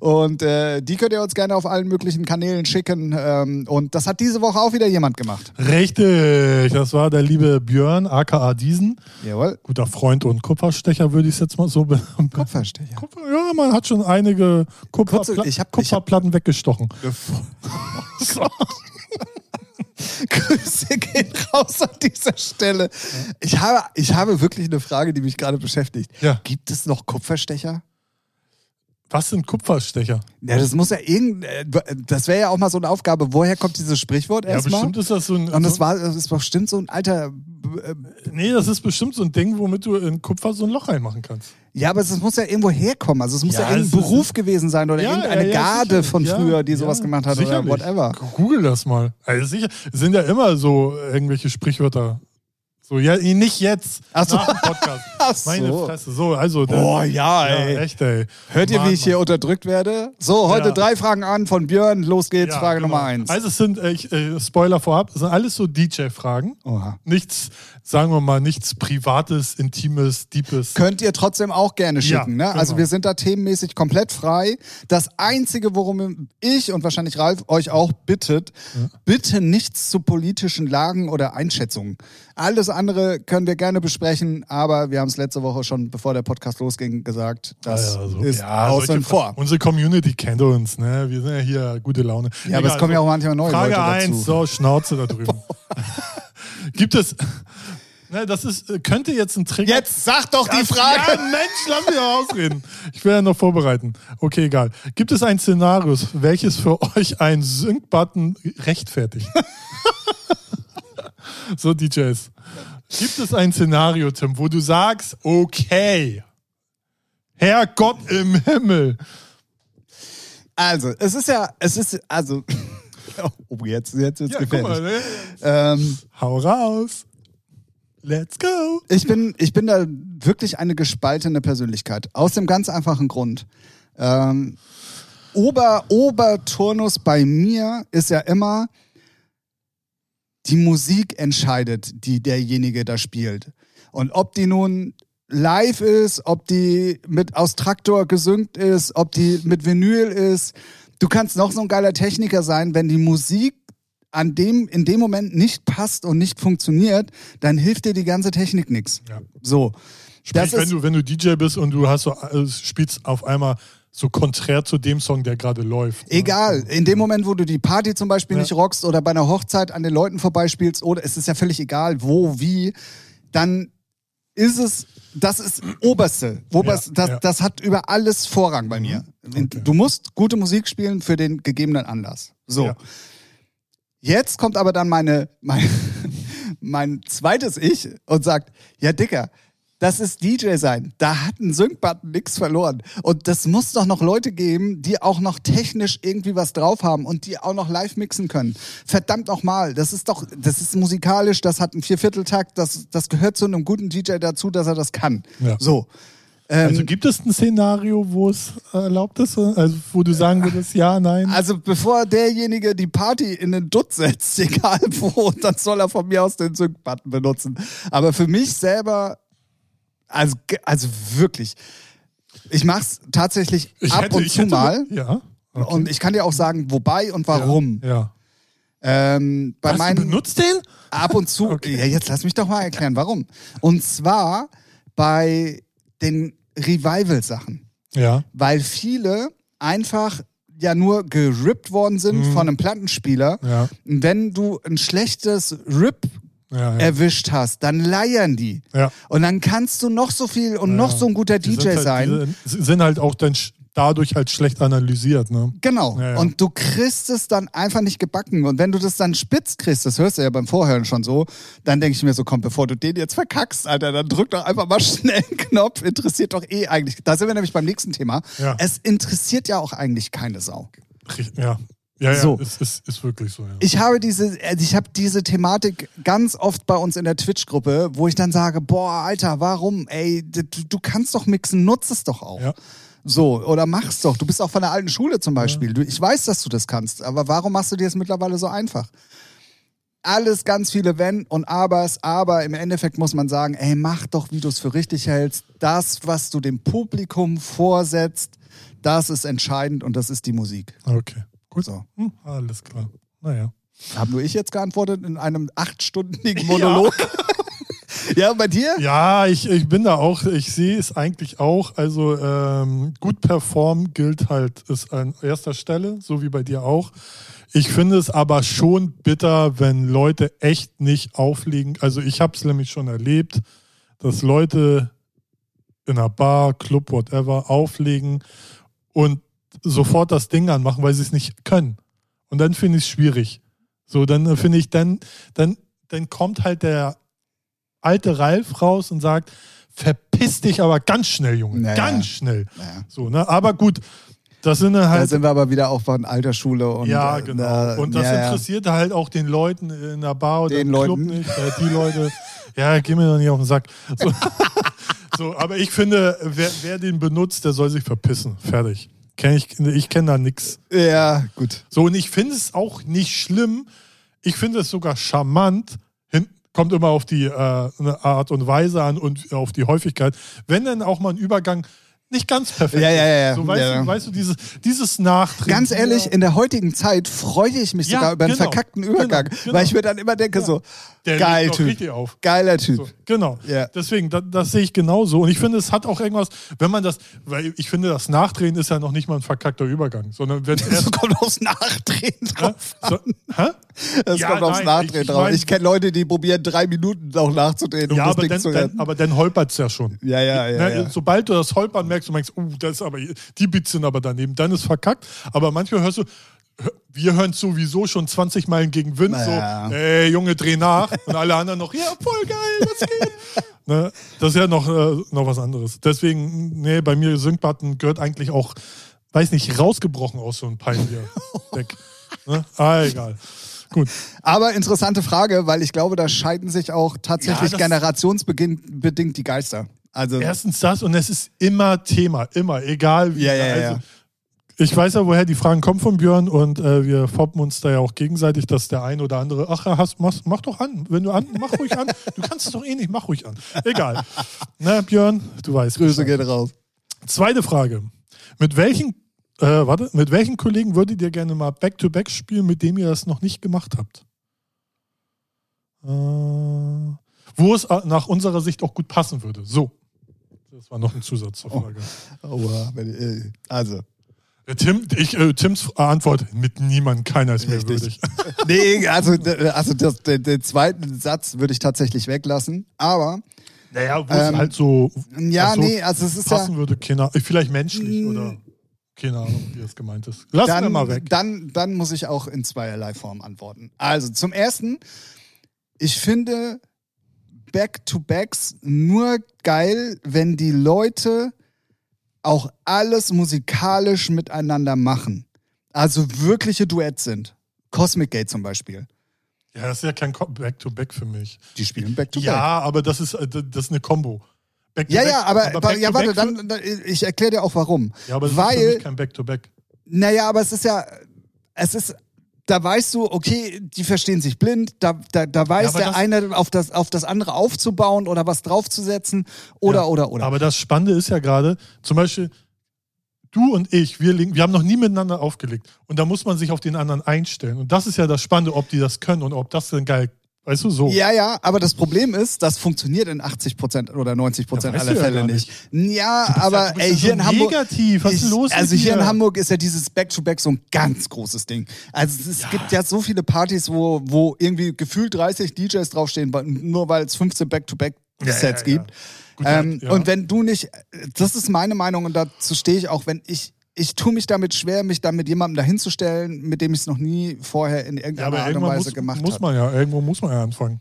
Und äh, die könnt ihr uns gerne auf allen möglichen Kanälen schicken. Ähm, und das hat diese Woche auch wieder jemand gemacht. Richtig, das war der liebe Björn, aka Diesen. Jawohl. Guter Freund und Kupferstecher, würde ich es jetzt mal so [laughs] be Kupferstecher. Kupfer, Ja, man hat schon einige Kupferpla ich hab- Kupferplatten weggestochen. [laughs] [laughs] Grüße gehen raus an dieser Stelle. Ich habe, ich habe wirklich eine Frage, die mich gerade beschäftigt. Ja. Gibt es noch Kupferstecher? Was sind Kupferstecher? Ja, das muss ja irgend, äh, das wäre ja auch mal so eine Aufgabe. Woher kommt dieses Sprichwort Ja, erstmal? bestimmt ist das so ein. Und das so, war, das ist bestimmt so ein alter. äh, nee, das ist bestimmt so ein Ding, womit du in Kupfer so ein Loch reinmachen kannst. Ja, aber es muss ja irgendwo herkommen. Also es muss ja, Ja, irgendein Beruf gewesen sein oder Ja, irgendeine ja, ja, Garde von Ja, früher, die ja, sowas gemacht hat sicherlich. oder whatever. Google das mal. Also sicher, es sind ja immer so irgendwelche Sprichwörter. So, ja, nicht jetzt. Ach so. Nach dem Podcast. [laughs] Ach so. Meine Fresse. So, also. der- Boah, ja, ja, ey. echt, ey. Hört ihr, Mann, wie ich hier unterdrückt werde? So, heute Ja. drei Fragen an von Björn. Los geht's, Ja, Frage genau. Nummer eins. Also es sind, äh, ich, äh, Spoiler vorab, es sind alles so DJ-Fragen. Nichts, sagen wir mal, nichts Privates, Intimes, Deepes. Könnt ihr trotzdem auch gerne Ja, schicken. ne? genau. Also wir sind da themenmäßig komplett frei. Das Einzige, worum ich und wahrscheinlich Ralf euch auch bittet, bitte nichts zu politischen Lagen oder Einschätzungen. Alles andere können wir gerne besprechen, aber wir haben es letzte Woche schon, bevor der Podcast losging, gesagt, das Ja, so- ist ja, außen vor. Unsere Community kennt uns, ne? Wir sind ja hier gute Laune. Ja, aber es kommen ja auch manchmal neue Frage Leute dazu. eins, so Schnauze da drüben. [laughs] Gibt es, ne, das ist, könnte jetzt ein Trigger. Jetzt sag doch die Frage. Ja, Mensch, lass mich doch ausreden. Ich will ja noch vorbereiten. Okay, egal. Gibt es ein Szenario, welches für euch einen Sync-Button rechtfertigt? [laughs] so, DJs. Gibt es ein Szenario, Tim, wo du sagst, okay, Herr Gott im Himmel. Also, es ist ja, es ist, also, [laughs] oh, jetzt, jetzt wird's Ja, gefährlich. mal, ne? Ähm, Hau raus. Let's go. Ich bin, ich bin da wirklich eine gespaltene Persönlichkeit. Aus dem ganz einfachen Grund. Ähm, Ober, Oberturnus bei mir ist ja immer, die Musik entscheidet, die derjenige da spielt. Und ob die nun live ist, ob die mit aus Traktor gesynkt ist, ob die mit Vinyl ist. Du kannst noch so ein geiler Techniker sein, wenn die Musik an dem, in dem Moment nicht passt und nicht funktioniert, dann hilft dir die ganze Technik nichts. Ja. So. Sprich, wenn du, wenn du DJ bist und du hast so, äh, spielst auf einmal so konträr zu dem Song, der gerade läuft. ne? Egal, in dem Moment, wo du die Party zum Beispiel Ja. nicht rockst oder bei einer Hochzeit an den Leuten vorbeispielst, oder es ist ja völlig egal, wo, wie, dann ist es, das ist Oberste. Oberste Ja, das, ja. das hat über alles Vorrang bei mir. Okay. Du musst gute Musik spielen für den gegebenen Anlass. So. Jetzt kommt aber dann meine, mein, [laughs] mein zweites Ich und sagt, ja Dicker, das ist DJ sein. Da hat ein Sync-Button nichts verloren. Und das muss doch noch Leute geben, die auch noch technisch irgendwie was drauf haben und die auch noch live mixen können. Verdammt noch mal, das ist doch, das ist musikalisch, das hat einen Viervierteltakt, das, das gehört zu einem guten DJ dazu, dass er das kann. Ja. So. Ähm, Also gibt es ein Szenario, wo es erlaubt ist? Also wo du sagen würdest, ja, nein? Also bevor derjenige die Party in den Dutt setzt, [laughs] egal wo, dann soll er von mir aus den Sync-Button benutzen. Aber für mich selber, also, also wirklich, ich mach's tatsächlich Ich ab hätte- und zu hätte- mal. Ja. Okay. Und ich kann dir auch sagen, wobei und warum. Ja. Ähm, bei Was, du meinen benutzt den? ab und zu. [laughs] Okay. Ja, jetzt lass mich doch mal erklären, warum. Und zwar bei den Revival-Sachen. Ja. weil viele einfach ja nur gerippt worden sind Mhm. von einem Plattenspieler. Ja. Wenn du ein schlechtes Rip Ja, ja. erwischt hast, dann leiern die. ja. Und dann kannst du noch so viel und noch so ein guter Die DJ halt, sein. Die sind halt auch dann dadurch halt schlecht analysiert, ne? Genau. Und du kriegst es dann einfach nicht gebacken. Und wenn du das dann spitz kriegst, das hörst du ja beim Vorhören schon so, dann denke ich mir so, komm, bevor du den jetzt verkackst, Alter, dann drück doch einfach mal [laughs] schnell einen Knopf. Interessiert doch eh eigentlich. Da sind wir nämlich beim nächsten Thema. Ja. Es interessiert ja auch eigentlich keine Sau. Ja. Ja, ja, So. ist, ist, ist wirklich so, ja. Ich habe diese, also ich habe diese Thematik ganz oft bei uns in der Twitch-Gruppe, wo ich dann sage, boah, Alter, warum? Ey, du, du kannst doch mixen, nutz es doch auch. Ja. So, oder mach's doch. Du bist auch von der alten Schule zum Beispiel. Du, ich weiß, dass du das kannst, aber warum machst du dir das mittlerweile so einfach? Alles ganz viele Wenn und Abers, aber im Endeffekt muss man sagen, ey, mach doch, wie du es für richtig hältst. Das, was du dem Publikum vorsetzt, das ist entscheidend und das ist die Musik. Okay. Gut. So. Hm, alles klar. Naja. Habe nur ich jetzt geantwortet in einem achtstündigen [laughs] Monolog? Ja, bei dir? Ja, ich, ich bin da auch, ich sehe es eigentlich auch. Also ähm, gut performen gilt halt, ist an erster Stelle, so wie bei dir auch. Ich finde es aber schon bitter, wenn Leute echt nicht auflegen. Also ich habe es nämlich schon erlebt, dass Leute in einer Bar, Club, whatever, auflegen und sofort das Ding anmachen, weil sie es nicht können. Und dann finde ich es schwierig. So, dann äh, finde ich, dann, dann, dann kommt halt der alte Ralf raus und sagt, verpiss dich aber ganz schnell, Junge. Naja. Ganz schnell. Naja. So, ne? Aber gut, das sind dann Da halt. sind wir aber wieder auch von alter Schule und ja, äh, genau. na, und das ja, ja. interessiert halt auch den Leuten in der Bar oder Den im Club Leuten. nicht. Äh, die Leute, [laughs] ja, geh mir doch nicht auf den Sack. So, [laughs] so aber ich finde, wer, wer den benutzt, der soll sich verpissen. Fertig. Kenn ich ich kenne da nichts. Ja, gut. So, und ich finde es auch nicht schlimm. Ich finde es sogar charmant. Hin, kommt immer auf die äh, Art und Weise an und auf die Häufigkeit. Wenn dann auch mal ein Übergang nicht ganz perfekt Ja, ja, ja, ja. So, weißt, Ja. Du, weißt du, dieses, dieses Nachdrehen. Ganz ehrlich, in der heutigen Zeit freue ich mich Ja, sogar über einen genau, verkackten Übergang, genau, genau. weil ich mir dann immer denke so, Der geil Typ, geiler Typ. So, genau. Ja. Deswegen, das, das sehe ich genauso. Und ich finde, es hat auch irgendwas, wenn man das, weil ich finde, das Nachdrehen ist ja noch nicht mal ein verkackter Übergang, sondern wenn [laughs] Das erst. kommt aufs Nachdrehen drauf. so, hä? Das Ja, kommt aufs nein, Nachdrehen ich- ich drauf. mein- ich kenne Leute, die probieren drei Minuten auch nachzudrehen, um Ja, das aber Ding dann, zu retten. aber dann holpert es ja schon. Ja, ja, ja, Ne, ja. Sobald du das Holpern merkst, du merkst, uh, das ist aber, die Beats sind aber daneben, dann ist verkackt. Aber manchmal hörst du, wir hören sowieso schon 20 Meilen gegen Wind, Naja. so, ey, Junge, dreh nach. Und alle anderen noch, ja, voll geil, was geht? ne, das ist ja noch, äh, noch was anderes. Deswegen, nee, bei mir Sync-Button gehört eigentlich auch, weiß nicht, rausgebrochen aus so einem Pioneer-Deck. ne? Ah, egal. Gut. Aber interessante Frage, weil ich glaube, da scheiden sich auch tatsächlich Ja, das- generationsbedingt die Geister. Also, Erstens das und es ist immer Thema, immer, egal wie. Ja, ja, also, ja. Ich weiß ja, woher die Fragen kommen von Björn und äh, wir foppen uns da ja auch gegenseitig, dass der ein oder andere, ach, hast, mach, mach doch an, wenn du an, mach ruhig an. Du kannst es doch eh nicht, mach ruhig an. Egal. Na, Björn, du weißt. Grüße gehen raus. Zweite Frage. Mit welchen, äh, warte, mit welchen Kollegen würdet ihr gerne mal Back-to-Back spielen, mit dem ihr das noch nicht gemacht habt? Äh, wo es äh, nach unserer Sicht auch gut passen würde. So. Das war noch ein Zusatz zur Frage. Aua, wenn, äh, also. Tim, ich, äh, Tims Antwort mit niemand, keiner ist mir Richtig. würdig. [laughs] Nee, also, also das, den, den zweiten Satz würde ich tatsächlich weglassen. Aber, Naja, wo Ähm, es halt so, ja, ach so, nee, also es ist ja. passen würde, keine Ahnung, vielleicht menschlich oder keine Ahnung, wie das gemeint ist. Lassen wir Dann, mal weg. dann, dann muss ich auch in zweierlei Form antworten. Also zum ersten, ich finde Back-to-Backs nur geil, wenn die Leute auch alles musikalisch miteinander machen. Also wirkliche Duets sind. Cosmic Gate zum Beispiel. Ja, das ist ja kein Back-to-Back für mich. Die spielen Back-to-Back. Ja, aber das ist, äh, das ist eine Combo. Back Ja, back, ja, aber, aber ja, warte, dann, ich erkläre dir auch warum. Ja, aber das ist für mich kein Back-to-Back. naja, aber es ist ja, es ist, da weißt du, okay, die verstehen sich blind, da, da, da weiß Ja, der eine auf das, auf das andere aufzubauen oder was draufzusetzen oder, Ja, oder, oder. Aber das Spannende ist ja gerade, zum Beispiel, du und ich, wir, legen- wir haben noch nie miteinander aufgelegt. Und da muss man sich auf den anderen einstellen. Und das ist ja das Spannende, ob die das können und ob das denn geil, weißt du, so. Ja, ja, aber das Problem ist, das funktioniert in 80% oder 90% Ja, weißt aller du ja Fälle gar nicht. Ja, aber ja, ey, ja hier so in Hamburg. Negativ, was ist los Also hier dir? in Hamburg ist ja dieses Back-to-Back so ein ganz großes Ding. Also es gibt ja so viele Partys, wo, wo irgendwie gefühlt 30 DJs draufstehen, nur weil es 15 Back-to-Back-Sets Ja, ja, ja. gibt. Gut, Ähm, ja. Und wenn du nicht, das ist meine Meinung und dazu stehe ich auch, wenn ich, ich tue mich damit schwer, mich dann mit jemandem dahinzustellen, mit dem ich es noch nie vorher in ja, irgendeiner aber Art und Weise muss, gemacht muss habe. man ja, irgendwo muss man ja anfangen.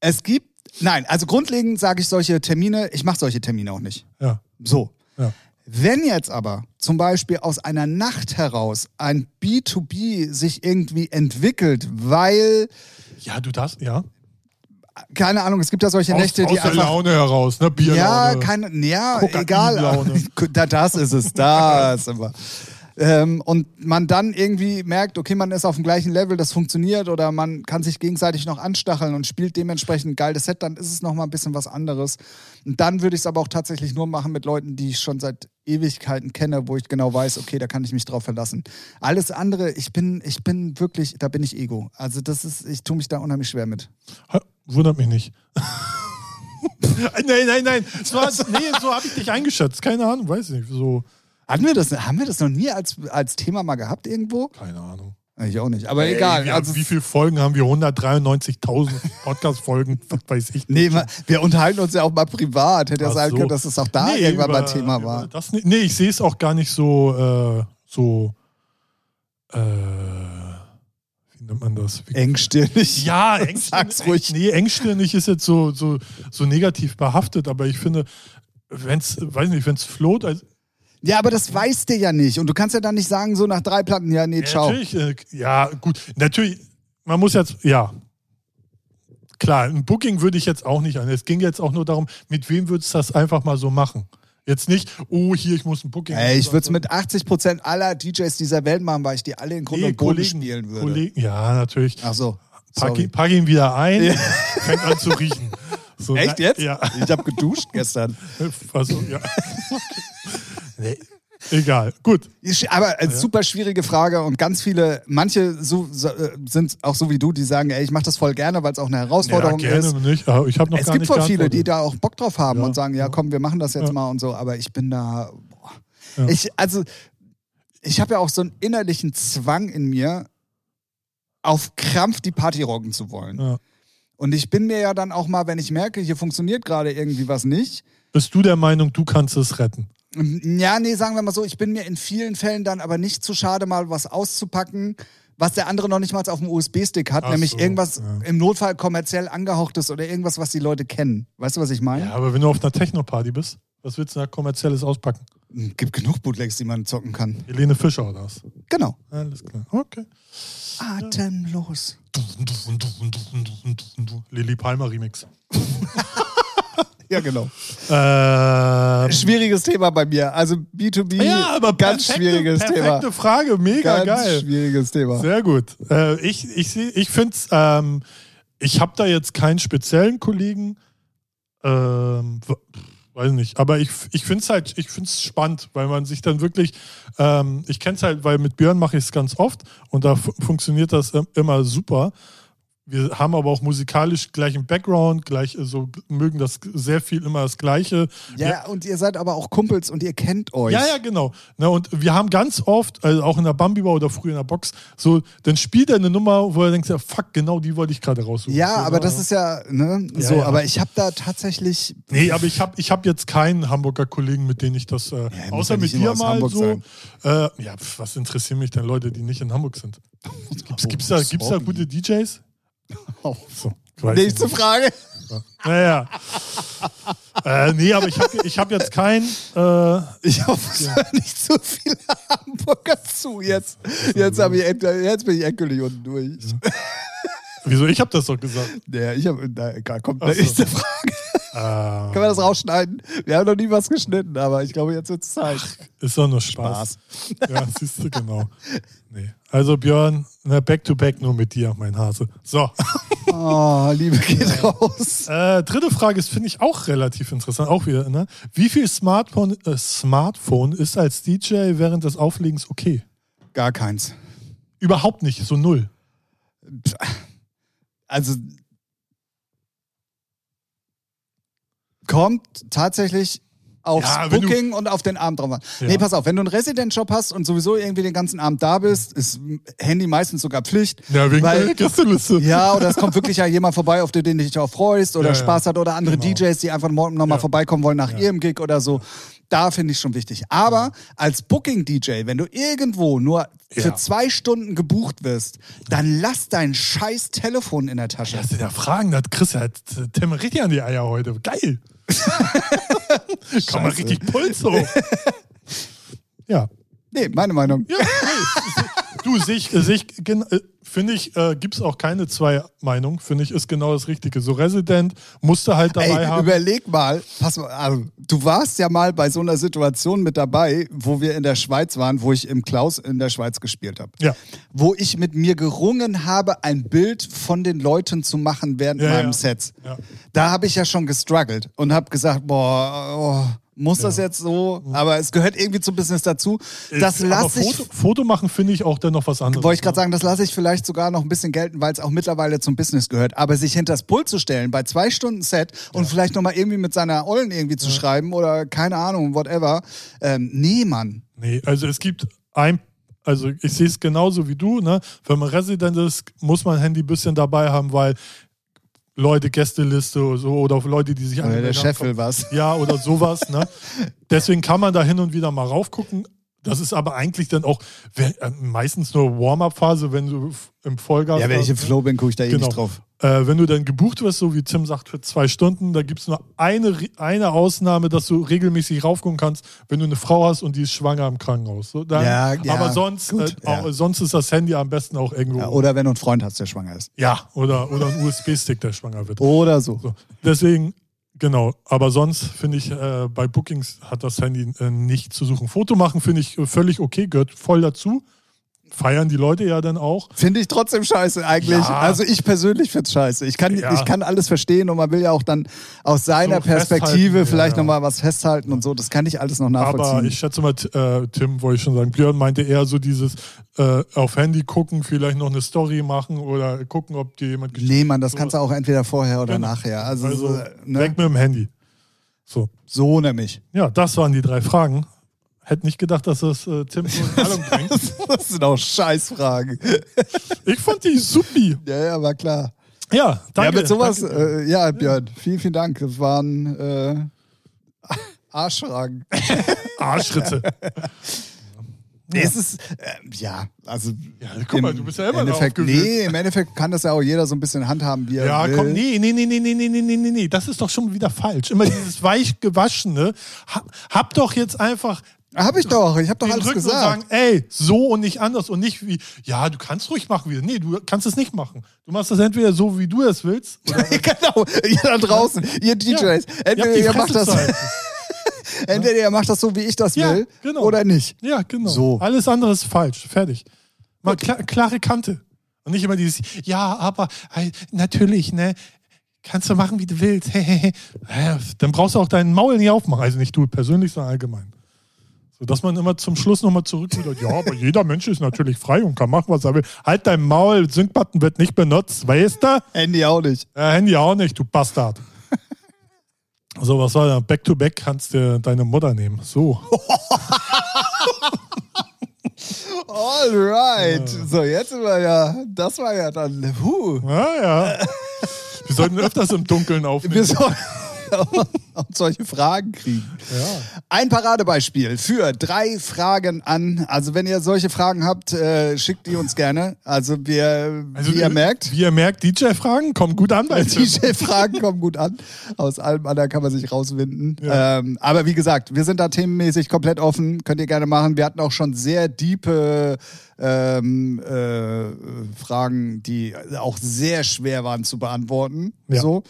Es gibt, nein, also grundlegend sage ich solche Termine, ich mache solche Termine auch nicht. Ja. So. Ja. Wenn jetzt aber zum Beispiel aus einer Nacht heraus ein B2B sich irgendwie entwickelt, weil, Ja, du darfst, ja. Keine Ahnung, es gibt ja solche Aus, Nächte, aus die der einfach. Laune heraus, ne? Bierlaune. Ja, keine, ja, egal. [laughs] Da, das ist es, da [laughs] ist immer. Ähm, und man dann irgendwie merkt, okay, man ist auf dem gleichen Level, das funktioniert oder man kann sich gegenseitig noch anstacheln und spielt dementsprechend ein geiles Set, dann ist es nochmal ein bisschen was anderes. Und dann würde ich es aber auch tatsächlich nur machen mit Leuten, die ich schon seit Ewigkeiten kenne, wo ich genau weiß, okay, da kann ich mich drauf verlassen. Alles andere, ich bin, ich bin wirklich, da bin ich Ego. Also das ist, ich tue mich da unheimlich schwer mit. Wundert mich nicht. [laughs] nein, nein, nein. So, [laughs] nee, so habe ich dich eingeschätzt. Keine Ahnung, weiß nicht. So, Hatten wir das, haben wir das noch nie als, als Thema mal gehabt irgendwo? keine Ahnung. Ich auch nicht. Aber Ey, egal. wir also, wie viele Folgen haben wir? 193.000 [laughs] Podcast-Folgen, weiß ich. nee, ma- wir unterhalten uns ja auch mal privat. Hätte ja sein so. können, dass es auch da Nee, irgendwann mal über- Thema über war. Das, nicht- nee, ich sehe es auch gar nicht so, äh, so, äh, wie nennt man das? Wie, Engstirnig. ja, [laughs] engstirnig. Sag's ruhig. Nee, engstirnig ist jetzt so, so, so negativ behaftet, aber ich finde, wenn's, weiß nicht, wenn's float, also, Ja, aber das weißt du ja nicht. Und du kannst ja dann nicht sagen, so nach drei Platten, ja, nee, Ja, ciao. Natürlich, äh, ja, gut. Natürlich, man muss jetzt, ja. Klar, ein Booking würde ich jetzt auch nicht an. Es ging jetzt auch nur darum, mit wem würdest du das einfach mal so machen? Jetzt nicht, oh, hier, ich muss ein Booking. Ey, ich würde es mit 80% aller DJs dieser Welt machen, weil ich die alle in Grund nee, und Boden spielen würde. Kollegen, ja, natürlich. Ach so. Pack ihn, pack ihn wieder ein, Ja. fängt an zu riechen. [laughs] So, Echt jetzt? Ja. Ich habe geduscht gestern. [laughs] Also, ja. [laughs] nee. Egal, gut. Aber eine super schwierige Frage und ganz viele, manche so, so, äh, sind auch so wie du, die sagen, ey, ich mache das voll gerne, weil es auch eine Ja, Herausforderung gerne ist. nicht. aber Ich habe noch Es gar gibt voll viele, die da auch Bock drauf haben Ja, und sagen, ja, ja. komm, wir machen das jetzt Ja. mal und so, aber ich bin da. Ja. Ich, also, ich habe ja auch so einen innerlichen Zwang in mir, auf Krampf die Party rocken zu wollen. Ja. Und ich bin mir ja dann auch mal, wenn ich merke, hier funktioniert gerade irgendwie was nicht, Bist du der Meinung, du kannst es retten? Ja, nee, sagen wir mal so, ich bin mir in vielen Fällen dann aber nicht zu schade, mal was auszupacken, was der andere noch nicht mal auf dem USB-Stick hat, Ach nämlich so, irgendwas ja. im Notfall kommerziell angehauchtes oder irgendwas, was die Leute kennen. Weißt du, was ich meine? Ja, aber wenn du auf einer Techno-Party bist, was willst du da kommerzielles auspacken? Gibt genug Bootlegs, die man zocken kann. Helene Fischer oder was? Genau. Alles klar. Okay. Atemlos. Lili Palmer Remix. [laughs] Ja, genau. Ähm, Schwieriges Thema bei mir. Also B2B, ja, aber ganz perfekte, schwieriges perfekte Thema. Frage, mega Ganz geil. schwieriges Thema. Sehr gut. Äh, ich ich, ich finde es, ähm, ich habe da jetzt keinen speziellen Kollegen, ähm, weiß nicht, aber ich, ich finde es halt, ich finde es spannend, weil man sich dann wirklich, ähm, ich kenne es halt, weil mit Björn mache ich es ganz oft und da fu- funktioniert das im- immer super. Wir haben aber auch musikalisch gleichen Background, gleich äh, so mögen das sehr viel immer das Gleiche. Ja, und ihr seid aber auch Kumpels und ihr kennt euch. Ja, ja, genau. Ne, und wir haben ganz oft, also auch in der Bambi-Bar oder früher in der Box, so, dann spielt er eine Nummer, wo er denkt, ja, fuck, genau die wollte ich gerade raussuchen. Ja, so, aber das ist ja, ne, Ja, so, ja. aber ich habe da tatsächlich, Nee, aber ich habe ich hab jetzt keinen Hamburger Kollegen, mit denen ich das, äh, außer ja nicht mit dir mal Hamburg so. Äh, ja, pf, was interessieren mich denn Leute, die nicht in Hamburg sind? [laughs] Gibt's, gibt's, da, gibt's da gute DJs? [laughs] oh, So, nächste nicht. Frage. Naja. äh, nee, aber ich habe ich hab jetzt keinen. Äh, Ich hoffe, es hören nicht so viele Hamburger zu jetzt. Jetzt, ich, jetzt bin ich endgültig unten durch. wieso? Ich habe das doch gesagt. Ja, ich habe, egal, kommt Ach so. nächste Frage. Äh, Können wir das rausschneiden? Wir haben noch nie was geschnitten, aber ich glaube, jetzt wird es Zeit. ist doch nur Spaß. Ja, siehst du, genau. Nee. Also Björn, ne, back to back nur mit dir, mein Hase. So. [laughs] Oh, Liebe geht raus. Äh, dritte Frage ist, finde ich auch relativ interessant. Auch wieder, ne? Wie viel Smartphone, äh, Smartphone ist als DJ während des Auflegens okay? Gar keins. Überhaupt nicht, so null. Also kommt tatsächlich aufs Ja, Booking und auf den Abend drauf an. Ja. Nee, pass auf, wenn du einen Resident-Job hast und sowieso irgendwie den ganzen Abend da bist, ist Handy meistens sogar Pflicht. Ja, wegen Weil- der Gästeliste. Ja, oder es kommt wirklich ja jemand vorbei, auf den du dich auch freust oder Ja. Spaß hat oder andere Genau. DJs, die einfach morgen nochmal vorbeikommen wollen nach ihrem Gig oder so. Da finde ich schon wichtig. Aber als Booking-DJ, wenn du irgendwo nur für zwei Stunden gebucht wirst, dann lass dein scheiß Telefon in der Tasche. Das sind ja Fragen, das kriegst du ja Tim richtig an die Eier heute. Geil. Kann man richtig Puls hoch. [laughs] ja. Nee, meine Meinung. Ja. Du, sich, sich, äh, finde ich, äh, gibt es auch keine zwei Meinungen. Finde ich, ist genau das Richtige. So Resident musste halt dabei Ey, haben. überleg mal, pass mal, also, du warst ja mal bei so einer Situation mit dabei, wo wir in der Schweiz waren, wo ich im Klaus in der Schweiz gespielt habe. Ja. Wo ich mit mir gerungen habe, ein Bild von den Leuten zu machen während Ja, meinem ja. Set. Ja. Da habe ich ja schon gestruggelt und habe gesagt, boah, oh, muss das jetzt so? Aber es gehört irgendwie zum Business dazu. Das lasse ich Foto, Foto machen finde ich auch dann noch was anderes. wollte ich gerade sagen, das lasse ich vielleicht sogar noch ein bisschen gelten, weil es auch mittlerweile zum Business gehört. Aber sich hinter das Pult zu stellen bei zwei Stunden Set und vielleicht nochmal irgendwie mit seiner Ollen irgendwie zu schreiben oder keine Ahnung, whatever. Ähm, nee, Mann. Nee, also es gibt ein, Also ich sehe es genauso wie du. Ne? Wenn man Resident ist, muss man ein Handy ein bisschen dabei haben, weil Leute, Gästeliste oder so oder Leute, die sich Oder der Chef will was. Ja, oder sowas. ne? [laughs] Deswegen kann man da hin und wieder mal raufgucken. Das ist aber eigentlich dann auch wenn, äh, meistens nur Warm-up-Phase, wenn du im Vollgas Ja, wenn ich im? Flow bin, gucke ich da eh Genau. nicht drauf. Äh, wenn du dann gebucht wirst, so wie Tim sagt, für zwei Stunden, da gibt es nur eine, eine Ausnahme, dass du regelmäßig raufgucken kannst, wenn du eine Frau hast und die ist schwanger im Krankenhaus. So, dann, Ja, ja, aber sonst, gut, äh, ja. sonst ist das Handy am besten auch irgendwo. Ja, oder wenn du einen Freund hast, der schwanger ist. ja, oder, oder ein USB-Stick, der schwanger wird. Oder so. So, deswegen, genau. Aber sonst finde ich, äh, bei Bookings hat das Handy äh, nicht zu suchen. Foto machen finde ich äh, völlig okay, gehört voll dazu. Feiern die Leute ja dann auch. Finde ich trotzdem scheiße eigentlich. Ja. Also ich persönlich finde es scheiße. Ich kann, Ja. ich kann alles verstehen und man will ja auch dann aus seiner So Perspektive vielleicht ja. nochmal was festhalten und so. Das kann ich alles noch nachvollziehen. Aber ich schätze mal, äh, Tim, wollte ich schon sagen, Björn meinte eher so dieses äh, auf Handy gucken, vielleicht noch eine Story machen oder gucken, ob dir jemand geschrieben nee, Mann, das so- kannst du auch entweder vorher oder Genau. nachher. Also, Also so, ne? weg mit dem Handy. So. so nämlich. Ja, das waren die drei Fragen. Hätte nicht gedacht, dass das äh, Tim so in Allung [laughs] bringt. Das sind auch Scheißfragen. Ich fand die supi. Ja, ja, war klar. Ja, danke. ja, mit sowas, äh, ja, Björn, vielen, vielen Dank. Das waren äh, [laughs] Arschfragen. [laughs] Arschritze. Nee, es ist, äh, ja, also. Ja, guck mal, du bist ja immer noch Endeffekt. Nee, im Endeffekt kann das ja auch jeder so ein bisschen handhaben, wie er Ja, will. komm, nee, nee, nee, nee, nee, nee, nee, nee, nee, nee, das ist doch schon wieder falsch. Immer dieses weich gewaschene. Ha, hab doch jetzt einfach Hab ich doch, ich hab doch alles Rücken und gesagt. sagen, ey, so und nicht anders und nicht wie, ja, du kannst ruhig machen wieder. Nee, du kannst es nicht machen. Du machst das entweder so, wie du es willst. Oder [laughs] genau, ihr da draußen, ihr DJs. Ja, ihr Entweder die ihr, macht das, [laughs] entweder ihr macht das so, wie ich das Ja, will, genau. oder nicht. Ja, genau. So. Alles andere ist falsch. Fertig. Mal kla klare Kante. Und nicht immer dieses, ja, aber natürlich, ne? Kannst du machen, wie du willst. [laughs] Dann brauchst du auch deinen Maul nicht aufmachen. Also nicht du persönlich, sondern allgemein. So, dass man immer zum Schluss nochmal zurück wieder, ja, aber jeder Mensch ist natürlich frei und kann machen, was er will. Halt dein Maul, Sync-Button wird nicht benutzt, weißt du? Handy auch nicht. Ja, Handy auch nicht, du Bastard. [laughs] So, was war da? Back to back kannst du deine Mutter nehmen. So. [laughs] Alright. So, jetzt sind wir ja, das war ja dann, huh. Ja, ja. [laughs] Wir sollten öfters im Dunkeln aufnehmen. Wir sollen [laughs] auch solche Fragen kriegen. Ja. Ein Paradebeispiel für drei Fragen an. Also wenn ihr solche Fragen habt, äh, schickt die uns gerne. Also wir, Also, wie ihr merkt, Wie ihr merkt, DJ-Fragen kommen gut an. [laughs] DJ-Fragen kommen gut an. Aus allem anderen kann man sich rauswinden. Ja. Ähm, aber wie gesagt, wir sind da themenmäßig komplett offen. Könnt ihr gerne machen. Wir hatten auch schon sehr diepe ähm, äh, Fragen, die auch sehr schwer waren zu beantworten. Ja. So.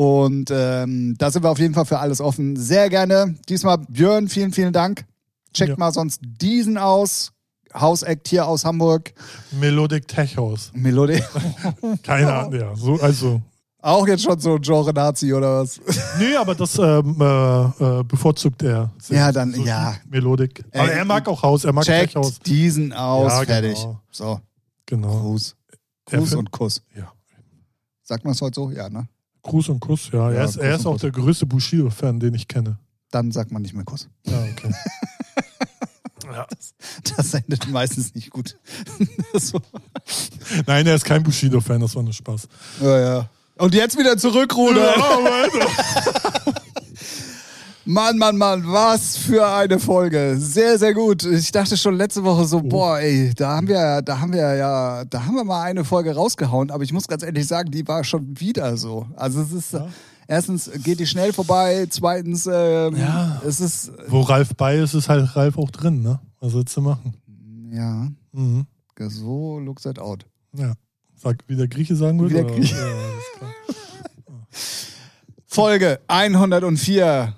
Und ähm, da sind wir auf jeden Fall für alles offen. Sehr gerne. Diesmal Björn, vielen, vielen Dank. Checkt Ja. mal sonst diesen aus. Hausact hier aus Hamburg. Melodic Tech House. Melodie. [laughs] Keine Ahnung, ja. So, also. Auch jetzt schon so ein Genre-Nazi oder was? Nee, aber das ähm, äh, äh, bevorzugt er. Ja, dann- ja. Melodic. Aber Ey, er mag auch Haus, er mag Tech Checkt House. diesen aus. Ja, fertig. genau. So, Genau. Gruß. Gruß und Kuss. Ja. Sagt man es heute so? Ja, ne? Gruß und Kuss, ja. Ja, er ist, er ist auch Kuss. der größte Bushido-Fan, den ich kenne. Dann sagt man nicht mehr Kuss. Ja, okay. [laughs] ja. Das endet meistens nicht gut. [laughs] Nein, er ist kein Bushido-Fan, das war nur Spaß. Ja, ja. Und jetzt wieder zurückrudern. Alter. [laughs] Mann, Mann, Mann, was für eine Folge. Sehr, sehr gut. Ich dachte schon letzte Woche Oh. so, boah, ey, da haben wir, da haben wir ja, da haben wir mal eine Folge rausgehauen, aber ich muss ganz ehrlich sagen, die war schon wieder so. Also es ist, erstens geht die schnell vorbei, zweitens, ähm, Ja. es ist, Wo Ralf bei ist, ist halt Ralf auch drin, ne? Was willst du machen? ja, Mhm. so looks it out. Ja. Sag, wie der Grieche sagen würde? Wie der? Grieche. Ja. [laughs] Folge 104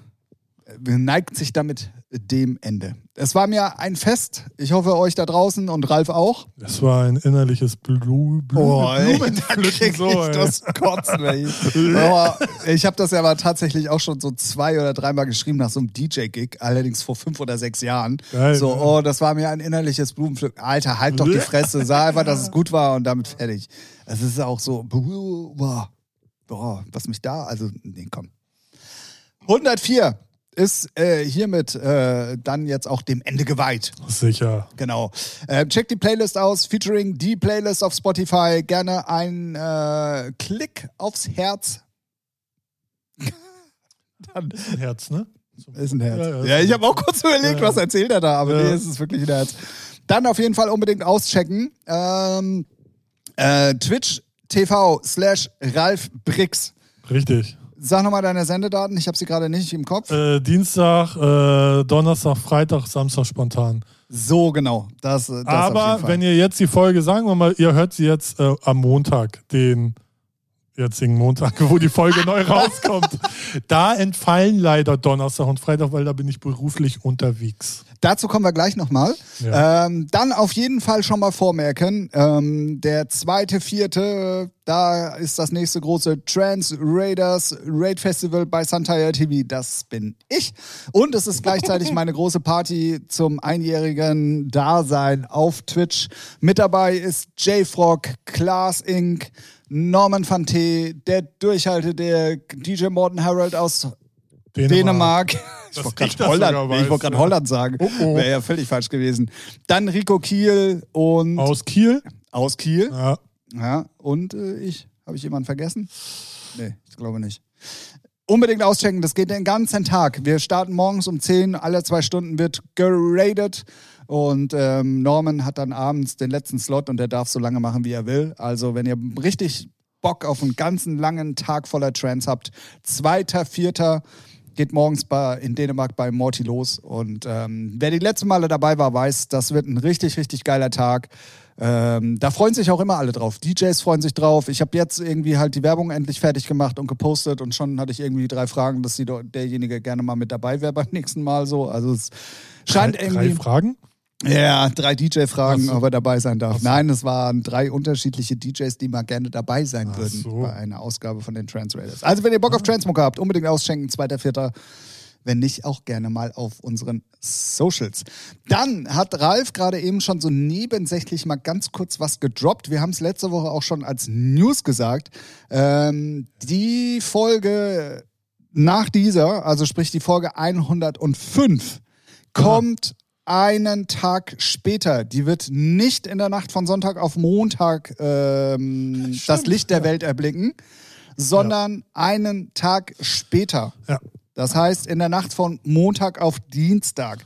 neigt sich damit dem Ende. Es war mir ein Fest. Ich hoffe, euch da draußen und Ralf auch. Das war ein innerliches Blu Blu Oh, ey, da Blumenpflücken. krieg So, ich ey. das Kotzen, ey. [laughs] Aber ich habe das ja aber tatsächlich auch schon so zwei oder dreimal geschrieben nach so einem DJ-Gig, allerdings vor fünf oder sechs Jahren. Geil, so, oh, das war mir ein innerliches Blumenpflücken. Alter, halt doch die Fresse, sag einfach, dass es [laughs] gut war und damit fertig. Es ist auch so, boah, boah, was mich da, also, nee, komm. 104. ist äh, hiermit äh, dann jetzt auch dem Ende geweiht. Sicher. Genau. Äh, check die Playlist aus, featuring die Playlist auf Spotify. Gerne ein äh, Klick aufs Herz. [laughs] dann Ein Herz, ne? ist ein Herz. Ja, Ja, ja, ich habe auch kurz überlegt, Ja. was erzählt er da, aber nee, es ist wirklich ein Herz. Dann auf jeden Fall unbedingt auschecken. Ähm, äh, Twitch TV slash Ralf Brix. Richtig. Sag nochmal deine Sendedaten, ich habe sie gerade nicht im Kopf. Äh, Dienstag, äh, Donnerstag, Freitag, Samstag spontan. So genau. Das, das Aber wenn ihr jetzt die Folge, sagen wir mal, ihr hört sie jetzt äh, am Montag, den jetzigen Montag, wo die Folge neu [laughs] rauskommt, da entfallen leider Donnerstag und Freitag, weil da bin ich beruflich unterwegs. Dazu kommen wir gleich nochmal. Ja. Ähm, dann auf jeden Fall schon mal vormerken, ähm, der zweite, vierte, da ist das nächste große Trans Raiders Raid Festival bei Santaya TV. Das bin ich. Und es ist gleichzeitig [laughs] meine große Party zum einjährigen Dasein auf Twitch. Mit dabei ist J-Frog, Klaas Inc., Norman Fante, der Durchhalte, der DJ Morten Harold aus Dänemark. [laughs] Ich wollte ich das gerade Holland, nee, wollte gerade ja. Holland sagen. Oh, oh. Wäre ja völlig falsch gewesen. Dann Rico Kiel und aus, Aus Kiel. Kiel. Ja. Ja, und äh, ich. Habe ich jemanden vergessen? Nee, ich glaube nicht. Unbedingt auschecken, das geht den ganzen Tag. Wir starten morgens um 10, alle zwei Stunden wird geradet. Und ähm, Norman hat dann abends den letzten Slot und der darf so lange machen, wie er will. Also, wenn ihr richtig Bock auf einen ganzen langen Tag voller Trance habt, zweiter, vierter, geht morgens bei, in Dänemark bei Morty los. Und ähm, wer die letzten Male dabei war, weiß, das wird ein richtig, richtig geiler Tag. Ähm, da freuen sich auch immer alle drauf. DJs freuen sich drauf. Ich habe jetzt irgendwie halt die Werbung endlich fertig gemacht und gepostet und schon hatte ich irgendwie drei Fragen, dass die, derjenige gerne mal mit dabei wäre beim nächsten Mal so. Also es scheint drei, irgendwie. drei Fragen. Ja, drei DJ-Fragen, so. ob er dabei sein darf. So. Nein, es waren drei unterschiedliche DJs, die mal gerne dabei sein Ach würden so. bei einer Ausgabe von den Trans Raiders. Also, wenn ihr Bock auf Transmoker habt, unbedingt ausschenken, zweiter, vierter. Wenn nicht, auch gerne mal auf unseren Socials. Dann hat Ralf gerade eben schon so nebensächlich mal ganz kurz was gedroppt. Wir haben es letzte Woche auch schon als News gesagt. Ähm, die Folge nach dieser, also sprich die Folge 105, kommt einen Tag später. Die wird nicht in der Nacht von Sonntag auf Montag ähm, das Licht der Welt erblicken, sondern einen Tag später. Ja. Das heißt, in der Nacht von Montag auf Dienstag.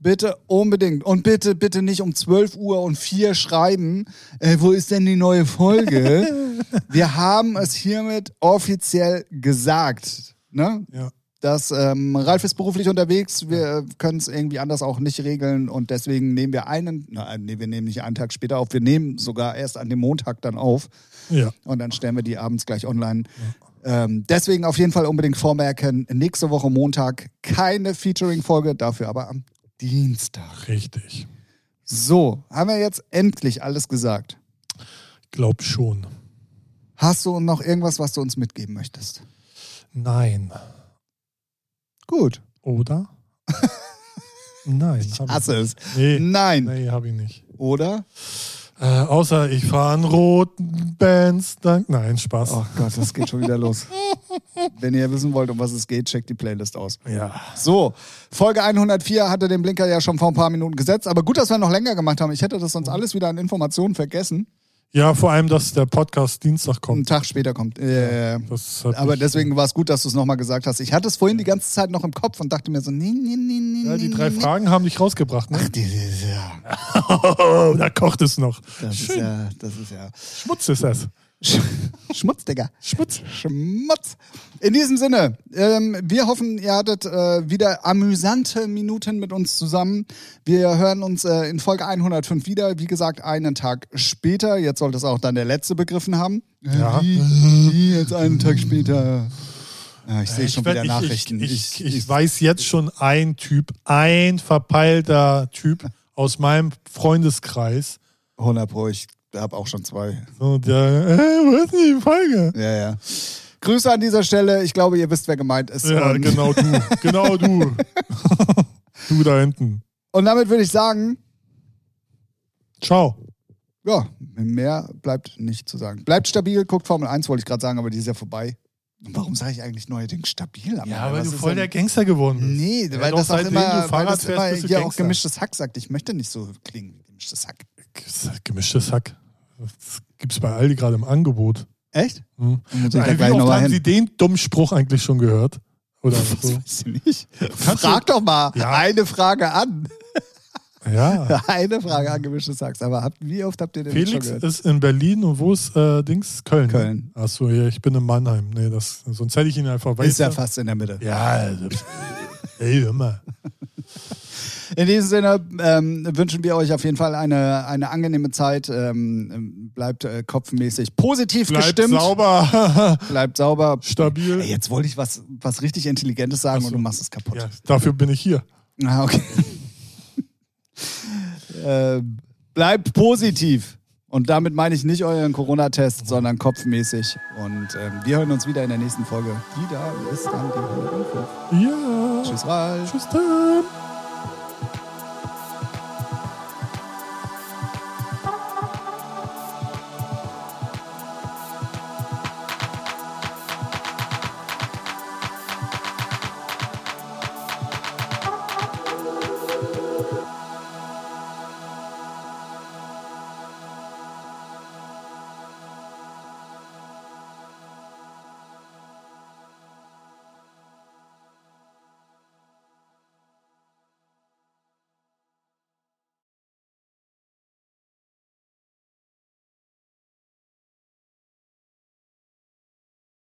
Bitte unbedingt. Und bitte, bitte nicht um 12 Uhr und 4 schreiben, äh, wo ist denn die neue Folge? [laughs] Wir haben es hiermit offiziell gesagt. Ne? Ja. Dass ähm, Ralf ist beruflich unterwegs, wir können es irgendwie anders auch nicht regeln und deswegen nehmen wir einen, nein, nee, wir nehmen nicht einen Tag später auf, wir nehmen sogar erst an dem Montag dann auf Ja. und dann stellen wir die abends gleich online. Ähm, deswegen auf jeden Fall unbedingt vormerken, nächste Woche Montag keine Featuring-Folge, dafür aber am Dienstag. Richtig. So, haben wir jetzt endlich alles gesagt. Glaub schon. Hast du noch irgendwas, was du uns mitgeben möchtest? Nein. Gut. Oder? [laughs] Nein. Ich hasse es. Nee. Nein. Nee, habe ich nicht. Oder? Äh, außer ich fahre einen roten Bands. Dank. Nein, Spaß. Oh Gott, das geht schon wieder los. [laughs] Wenn ihr wissen wollt, um was es geht, checkt die Playlist aus. Ja. So, Folge 104 hatte den Blinker ja schon vor ein paar Minuten gesetzt, aber gut, dass wir noch länger gemacht haben. Ich hätte das sonst alles wieder an Informationen vergessen. Ja, vor allem, dass der Podcast Dienstag Einen kommt. Tag später kommt. Äh, aber deswegen war es gut, dass du es nochmal gesagt hast. Ich hatte es vorhin die ganze Zeit noch im Kopf und dachte mir so, nee, nee, nee, nee. Ja, die nee, drei nee. Fragen haben dich rausgebracht, Ach, ne? die, die, ja, [laughs] Oh, da kocht es noch. das ist ja, das ist ja. Schmutz ist das. Schmutz, Digga. Schmutz. Schmutz. In diesem Sinne, ähm, wir hoffen, ihr hattet äh, wieder amüsante Minuten mit uns zusammen. Wir hören uns äh, in Folge 105 wieder. Wie gesagt, einen Tag später. Jetzt sollte es auch dann der letzte begriffen haben. Ja. Wie, wie jetzt einen Tag später? Ja, ich sehe schon werd- wieder Nachrichten. Ich, ich, ich, weiß jetzt schon ein Typ, ein verpeilter Typ [laughs] aus meinem Freundeskreis. 100 Pro, ich habe auch schon zwei. So, der, äh, wo ist denn die Folge? Ja, ja. Grüße an dieser Stelle. Ich glaube, ihr wisst, wer gemeint ist. Ja, und, genau du. [laughs] Genau du. [laughs] du da hinten. und damit würde ich sagen, Ciao. Ja, mehr bleibt nicht zu sagen. Bleibt stabil, guckt Formel 1, wollte ich gerade sagen, aber die ist ja vorbei. Und warum sage ich eigentlich neuerdings stabil? am Ja, Ende? weil Was du voll der Gangster geworden bist. Nee, Ja, weil doch, das immer, du weil das fährst, immer bist du hier auch gemischtes Hack sagt. Ich möchte nicht so klingen wie gemischtes Hack. Gemischtes Hack. Das gibt's bei Aldi gerade im Angebot. Echt? Hm. Ich da Wie oft haben hin. Sie den dummen Spruch eigentlich schon gehört? Oder [laughs] Das so? weiß ich nicht. Kannst Frag doch mal Ja. eine Frage an. [laughs] Ja. [laughs] Eine Frage an gemischtes Hack. Aber habt, wie oft habt ihr den Felix schon gehört? ist in Berlin und wo ist äh, Dings? Köln. Köln. Achso, ja, ich bin in Mannheim. Nee, das, sonst hätte ich ihn einfach weiter. Ist ja fast in der Mitte. Ja, also, ey, mal. In diesem Sinne ähm, wünschen wir euch auf jeden Fall eine, eine angenehme Zeit. Ähm, bleibt äh, kopfmäßig positiv Bleibt gestimmt. sauber, [laughs] Bleibt sauber. stabil. Ey, jetzt wollte ich was, was richtig Intelligentes sagen so. und du machst es kaputt. Ja, dafür bin ich hier. Ah, okay. [laughs] äh, bleibt positiv. Und damit meine ich nicht euren Corona-Test, sondern kopfmäßig. Und ähm, wir hören uns wieder in der nächsten Folge. Die da ist dann die 105. Ja. Tschüss, Ralf. Tschüss, Tim.